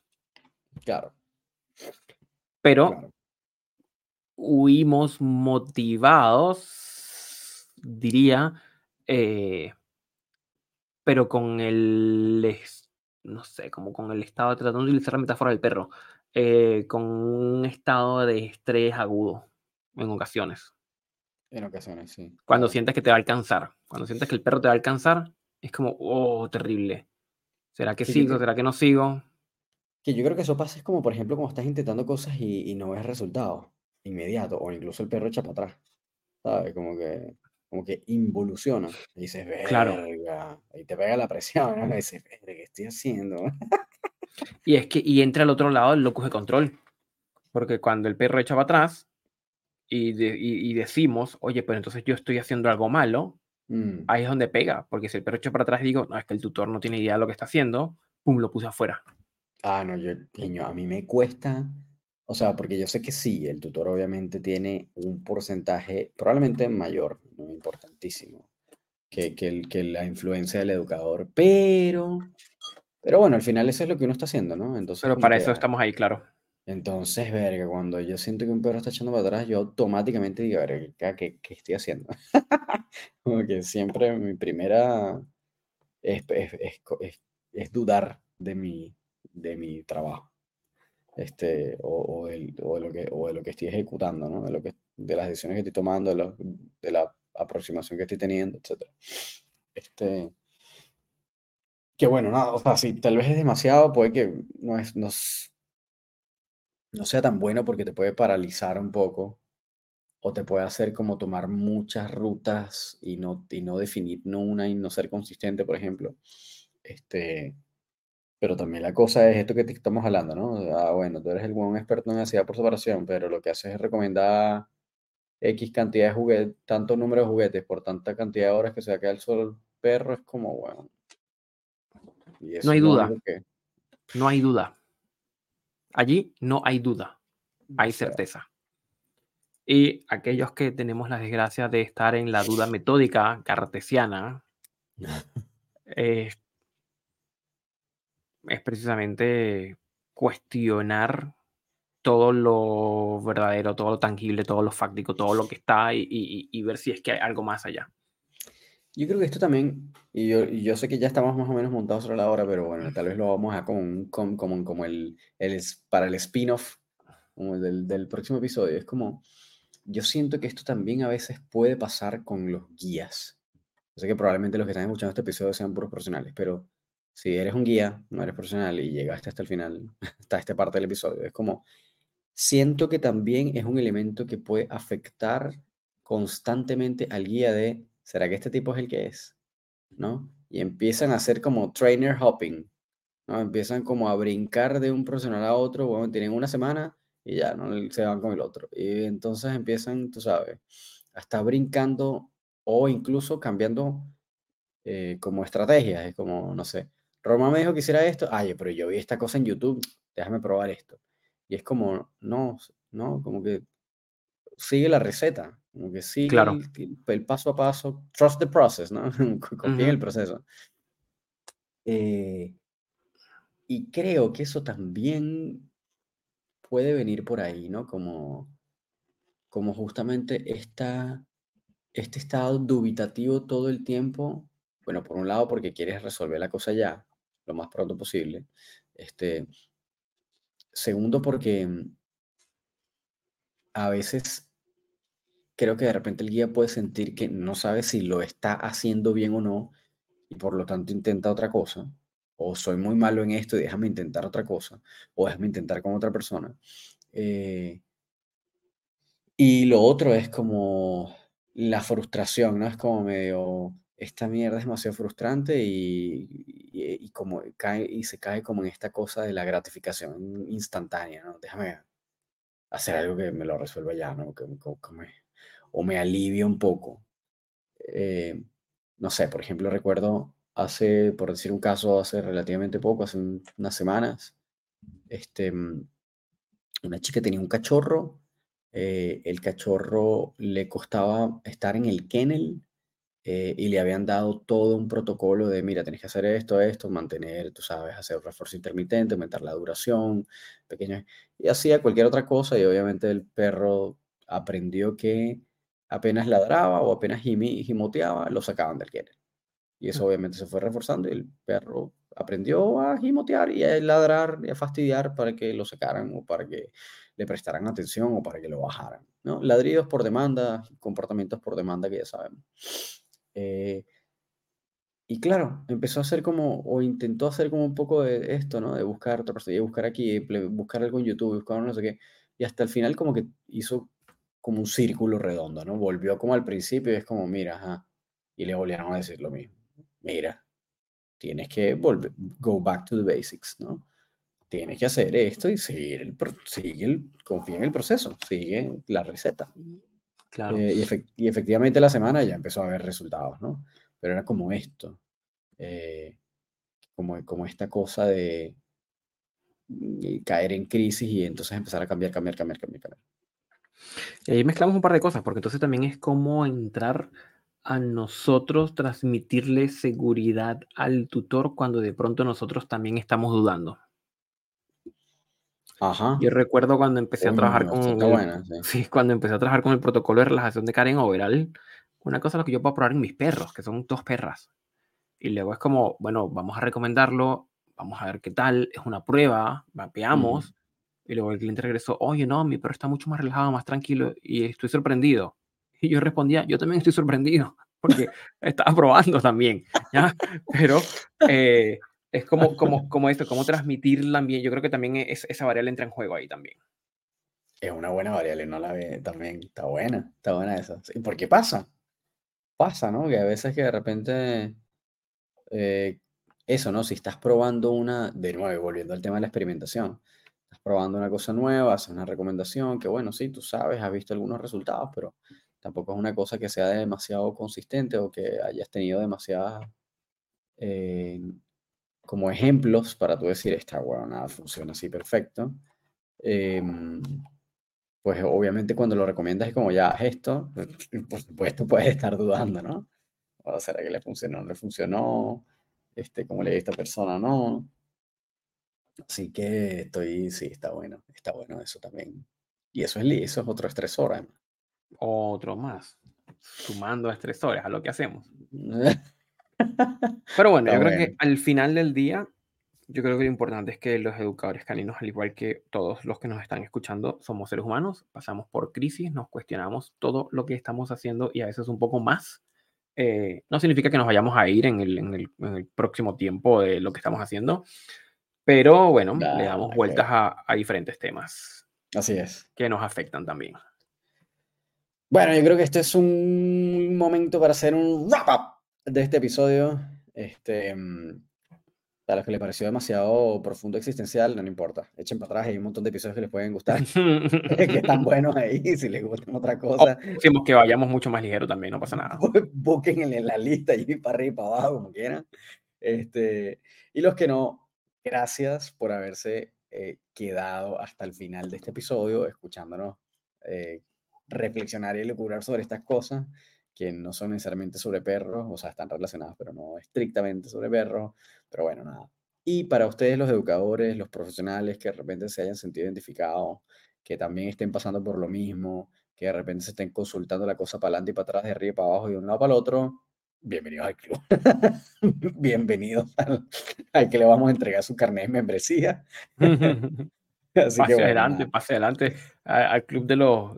Claro, Pero claro. huimos motivados, diría, eh, pero con el, no sé, como con el estado, tratando de utilizar la metáfora del perro, eh, con un estado de estrés agudo en ocasiones. En ocasiones, sí. Cuando claro. sientes que te va a alcanzar, cuando sientes que el perro te va a alcanzar, es como, oh, terrible. ¿Será que Que yo sigo? creo- ¿Será que no sigo? Que yo creo que eso pasa es como, por ejemplo, cuando estás intentando cosas y, y no ves resultados inmediatos, o incluso el perro echa para atrás, ¿sabes? Como que, como que involuciona. Y dices, Claro. verga, y te pega la presión, ¿no? Y dices, verga, ¿qué estoy haciendo? Y es que, y entra al otro lado el locus de control. Porque cuando el perro echa para atrás y, de- y- y decimos, oye, pero entonces yo estoy haciendo algo malo, Mm, ahí es donde pega. Porque si el perro echa para atrás y digo, no, es que el tutor no tiene idea de lo que está haciendo, pum, lo puse afuera. Ah, no, yo, coño, a mí me cuesta, o sea, porque yo sé que sí, el tutor obviamente tiene un porcentaje probablemente mayor, importantísimo, que, que, el- que la influencia del educador, pero, pero bueno, al final eso es lo que uno está haciendo, ¿no? Entonces, Pero para eso estamos ahí, claro. Entonces, verga, cuando yo siento que un perro está echando para atrás, yo automáticamente digo, verga, ¿qué, qué- estoy haciendo? Como que siempre mi primera es, es- es es- dudar de mi, de mi trabajo, este, o, o del- o de lo que, o de lo que estoy ejecutando, ¿no? De, lo que, de las decisiones que estoy tomando, de, lo- de la aproximación que estoy teniendo, etc. Este, que bueno, nada, o sea, si tal vez es demasiado, puede que no, es, no, no sea tan bueno porque te puede paralizar un poco o te puede hacer como tomar muchas rutas y no, y no definir no una y no ser consistente, por ejemplo. Este, pero también la cosa es esto que te estamos hablando, ¿no? Ah, bueno, tú eres el buen experto en ansiedad por separación, pero lo que haces es recomendar X cantidad de juguetes, tanto número de juguetes por tanta cantidad de horas que se va a quedar solo el perro, es como, bueno. Y eso hay duda. que, No hay duda. Allí no hay duda, hay certeza. Y aquellos que tenemos la desgracia de estar en la duda metódica cartesiana, eh, es precisamente cuestionar todo lo verdadero, todo lo tangible, todo lo fáctico, todo lo que está y, y- y ver si es que hay algo más allá. Yo creo que esto también, y yo, y yo sé que ya estamos más o menos montados sobre la hora, pero bueno, tal vez lo vamos a como, un, com- como, como el, el, para el spin-off del, del próximo episodio. Es como, yo siento que esto también a veces puede pasar con los guías. Sé que probablemente los que están escuchando este episodio sean puros profesionales, pero si eres un guía, no eres profesional y llegaste hasta el final, hasta esta parte del episodio, es como, siento que también es un elemento que puede afectar constantemente al guía de, ¿será que este tipo es el que es? ¿No? Y empiezan a hacer como trainer hopping, ¿no? Empiezan como a brincar de un profesional a otro, bueno, tienen una semana y ya, ¿no? Se van con el otro. Y entonces empiezan, tú sabes, a estar brincando o incluso cambiando eh, como estrategias. Es como, no sé, Roma me dijo que hiciera esto, ay, pero yo vi esta cosa en YouTube, déjame probar esto. Y es como, no, no, como que sigue la receta, como que sigue Claro. el, el paso a paso, trust the process, ¿no? Confía en el proceso. Eh, y creo que eso también puede venir por ahí, ¿no? Como, como justamente esta, este estado dubitativo todo el tiempo. Bueno, por un lado porque quieres resolver la cosa ya, lo más pronto posible. Este, segundo porque mm, a veces creo que de repente el guía puede sentir que no sabe si lo está haciendo bien o no y por lo tanto intenta otra cosa. O soy muy malo en esto y déjame intentar otra cosa. O déjame intentar con otra persona. Eh, y lo otro es como la frustración, ¿no? Es como medio, esta mierda es demasiado frustrante y, y, y como cae, y se cae como en esta cosa de la gratificación instantánea, ¿no? Déjame hacer algo que me lo resuelva ya, ¿no? Me- o me alivie un poco. Eh, no sé, por ejemplo, recuerdo hace, por decir un caso, hace relativamente poco, hace un- unas semanas, este, mm, una chica tenía un cachorro, eh, el cachorro le costaba estar en el kennel eh, y le habían dado todo un protocolo de, mira, tenés que hacer esto, esto, mantener, tú sabes, hacer refuerzo intermitente, aumentar la duración, pequeños, y hacía cualquier otra cosa y obviamente el perro aprendió que apenas ladraba o apenas gimi- gimoteaba, lo sacaban del kennel. Y eso obviamente se fue reforzando y el perro aprendió a gimotear y a ladrar y a fastidiar para que lo sacaran o para que le prestaran atención o para que lo bajaran. ¿no? Ladridos por demanda, comportamientos por demanda que ya sabemos. Eh, y claro, empezó a hacer como, o intentó hacer como un poco de esto, ¿no? De buscar otra persona, buscar aquí, buscar algo en YouTube, buscar no sé qué. Y hasta el final como que hizo como un círculo redondo, ¿no? Volvió como al principio y es como, mira, ajá. Y le volvieron a decir lo mismo. Mira, tienes que volver, go back to the basics, ¿no? Tienes que hacer esto y seguir el, pro- sigue el, confía en el proceso, sigue la receta. Claro. Eh, y, efec- y efectivamente la semana ya empezó a haber resultados, ¿no? Pero era como esto, eh, como, como esta cosa de mm, caer en crisis y entonces empezar a cambiar, cambiar, cambiar, cambiar, cambiar. Y ahí mezclamos un par de cosas, porque entonces también es como entrar a nosotros, transmitirle seguridad al tutor cuando de pronto nosotros también estamos dudando. Ajá. Yo recuerdo cuando empecé a trabajar con el, buena, sí. sí, cuando empecé a trabajar con el protocolo de relajación de Karen overall, una cosa es lo que yo puedo probar en mis perros, que son dos perras. Y luego es como, bueno, vamos a recomendarlo, vamos a ver qué tal, es una prueba, mapeamos. Y luego el cliente regresó, oye, no, mi perro está mucho más relajado, más tranquilo y estoy sorprendido. Y yo respondía, yo también estoy sorprendido, porque estaba probando también, ¿ya? Pero eh, es como, como, como esto, cómo transmitir también, yo creo que también es, esa variable entra en juego ahí también. Es una buena variable, no la ve también. Está buena, está buena esa. Sí, ¿Por qué pasa? Pasa, ¿no? Que a veces que de repente, eh, eso, ¿no? Si estás probando una, de nuevo, volviendo al tema de la experimentación, estás probando una cosa nueva, haces una recomendación, que bueno, sí, tú sabes, has visto algunos resultados, pero tampoco es una cosa que sea demasiado consistente o que hayas tenido demasiadas, eh, como ejemplos para tú decir, esta bueno, nada funciona así perfecto. Em, pues obviamente cuando lo recomiendas es como ya esto, por supuesto puedes estar dudando, ¿no? ¿O será que le funcionó? ¿No le funcionó? Este, ¿Cómo le dio a esta persona? No. Así que estoy, sí, está bueno, está bueno eso también. Y eso es, eso es otro estresor, además. Otro más, sumando estresores a lo que hacemos. Pero bueno, Está yo creo bueno. que al final del día, yo creo que lo importante es que los educadores caninos, al igual que todos los que nos están escuchando, somos seres humanos, pasamos por crisis, nos cuestionamos todo lo que estamos haciendo y a veces un poco más. Eh, no significa que nos vayamos a ir en el, en el, en el próximo tiempo de lo que estamos haciendo, pero bueno, le Nah, damos nada que vueltas a, a diferentes temas Así es. que nos afectan también. Bueno, yo creo que este es un momento para hacer un wrap up de este episodio. Este, mm, para los que les pareció demasiado profundo existencial, no, no importa. Echen para atrás, hay un montón de episodios que les pueden gustar, que están buenos ahí. Si les gustan otra O cosa, decimos que vayamos mucho más ligero también, no pasa nada. bu- busquen en la lista y para arriba y para abajo, como quieran. Este, y los que no, gracias por haberse eh, quedado hasta el final de este episodio, escuchándonos eh, reflexionar y elucubrar sobre estas cosas que no son necesariamente sobre perros, o sea, están relacionadas, pero no estrictamente sobre perros. Pero bueno, nada. Y para ustedes, los educadores, los profesionales que de repente se hayan sentido identificados, que también estén pasando por lo mismo, que de repente se estén consultando la cosa para adelante y para atrás, de arriba y para abajo y de un lado para el otro, bienvenidos al club. bienvenidos al, que le vamos a entregar su carnet de membresía. Así pase adelante, pase adelante al club de los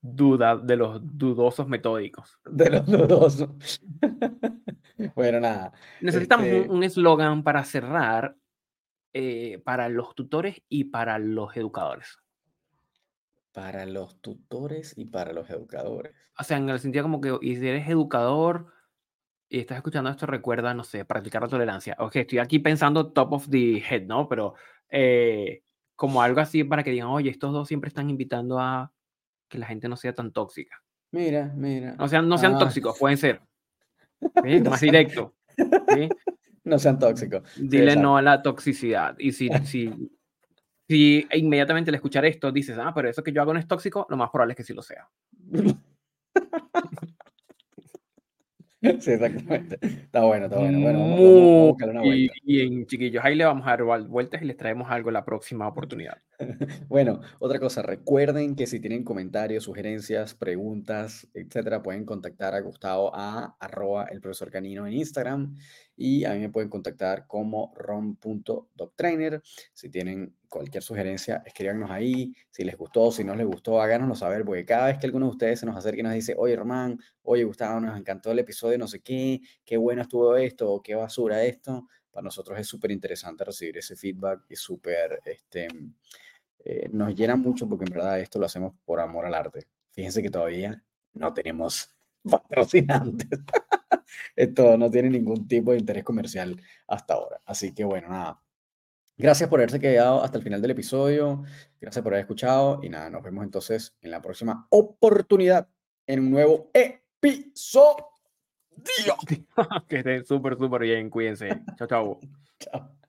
duda, de los dudosos metódicos. De los dudosos. bueno, nada. Necesitamos este un eslogan para cerrar eh, para los tutores y para los educadores. Para los tutores y para los educadores. O sea, en el sentido como que y si eres educador y estás escuchando esto, recuerda, no sé, practicar la tolerancia. Ok, estoy aquí pensando top of the head, ¿no? Pero eh, como algo así para que digan, oye, estos dos siempre están invitando a que la gente no sea tan tóxica. Mira, mira. O sea, no sean ah. tóxicos, pueden ser. Más directo. No sean tóxicos. Dile no a la toxicidad. Y si, si, si inmediatamente al escuchar esto dices, ah, pero eso que yo hago no es tóxico, lo más probable es que sí lo sea. Sí, exactamente. Está bueno, está bueno. bueno vamos, a una y, y, en chiquillos, ahí le vamos a dar vueltas y les traemos algo la próxima oportunidad. bueno, otra cosa, recuerden que si tienen comentarios, sugerencias, preguntas, etcétera, pueden contactar a Gustavo a arroba el profesor canino en Instagram y a mí me pueden contactar como rom.doctrainer. Si tienen cualquier sugerencia, escríbanos ahí. Si les gustó, si no les gustó, háganoslo saber, porque cada vez que alguno de ustedes se nos acerque y nos dice, oye, Román, oye, Gustavo, nos encantó el episodio, no sé qué, qué bueno estuvo esto, qué basura esto, para nosotros es súper interesante recibir ese feedback y súper, este, eh, nos llena mucho porque en verdad esto lo hacemos por amor al arte. Fíjense que todavía no tenemos patrocinantes. Esto no tiene ningún tipo de interés comercial hasta ahora. Así que bueno, nada. Gracias por haberse quedado hasta el final del episodio. Gracias por haber escuchado. Y nada, nos vemos entonces en la próxima oportunidad en un nuevo episodio. que estén súper, súper bien. Cuídense. Chao, chao. chao.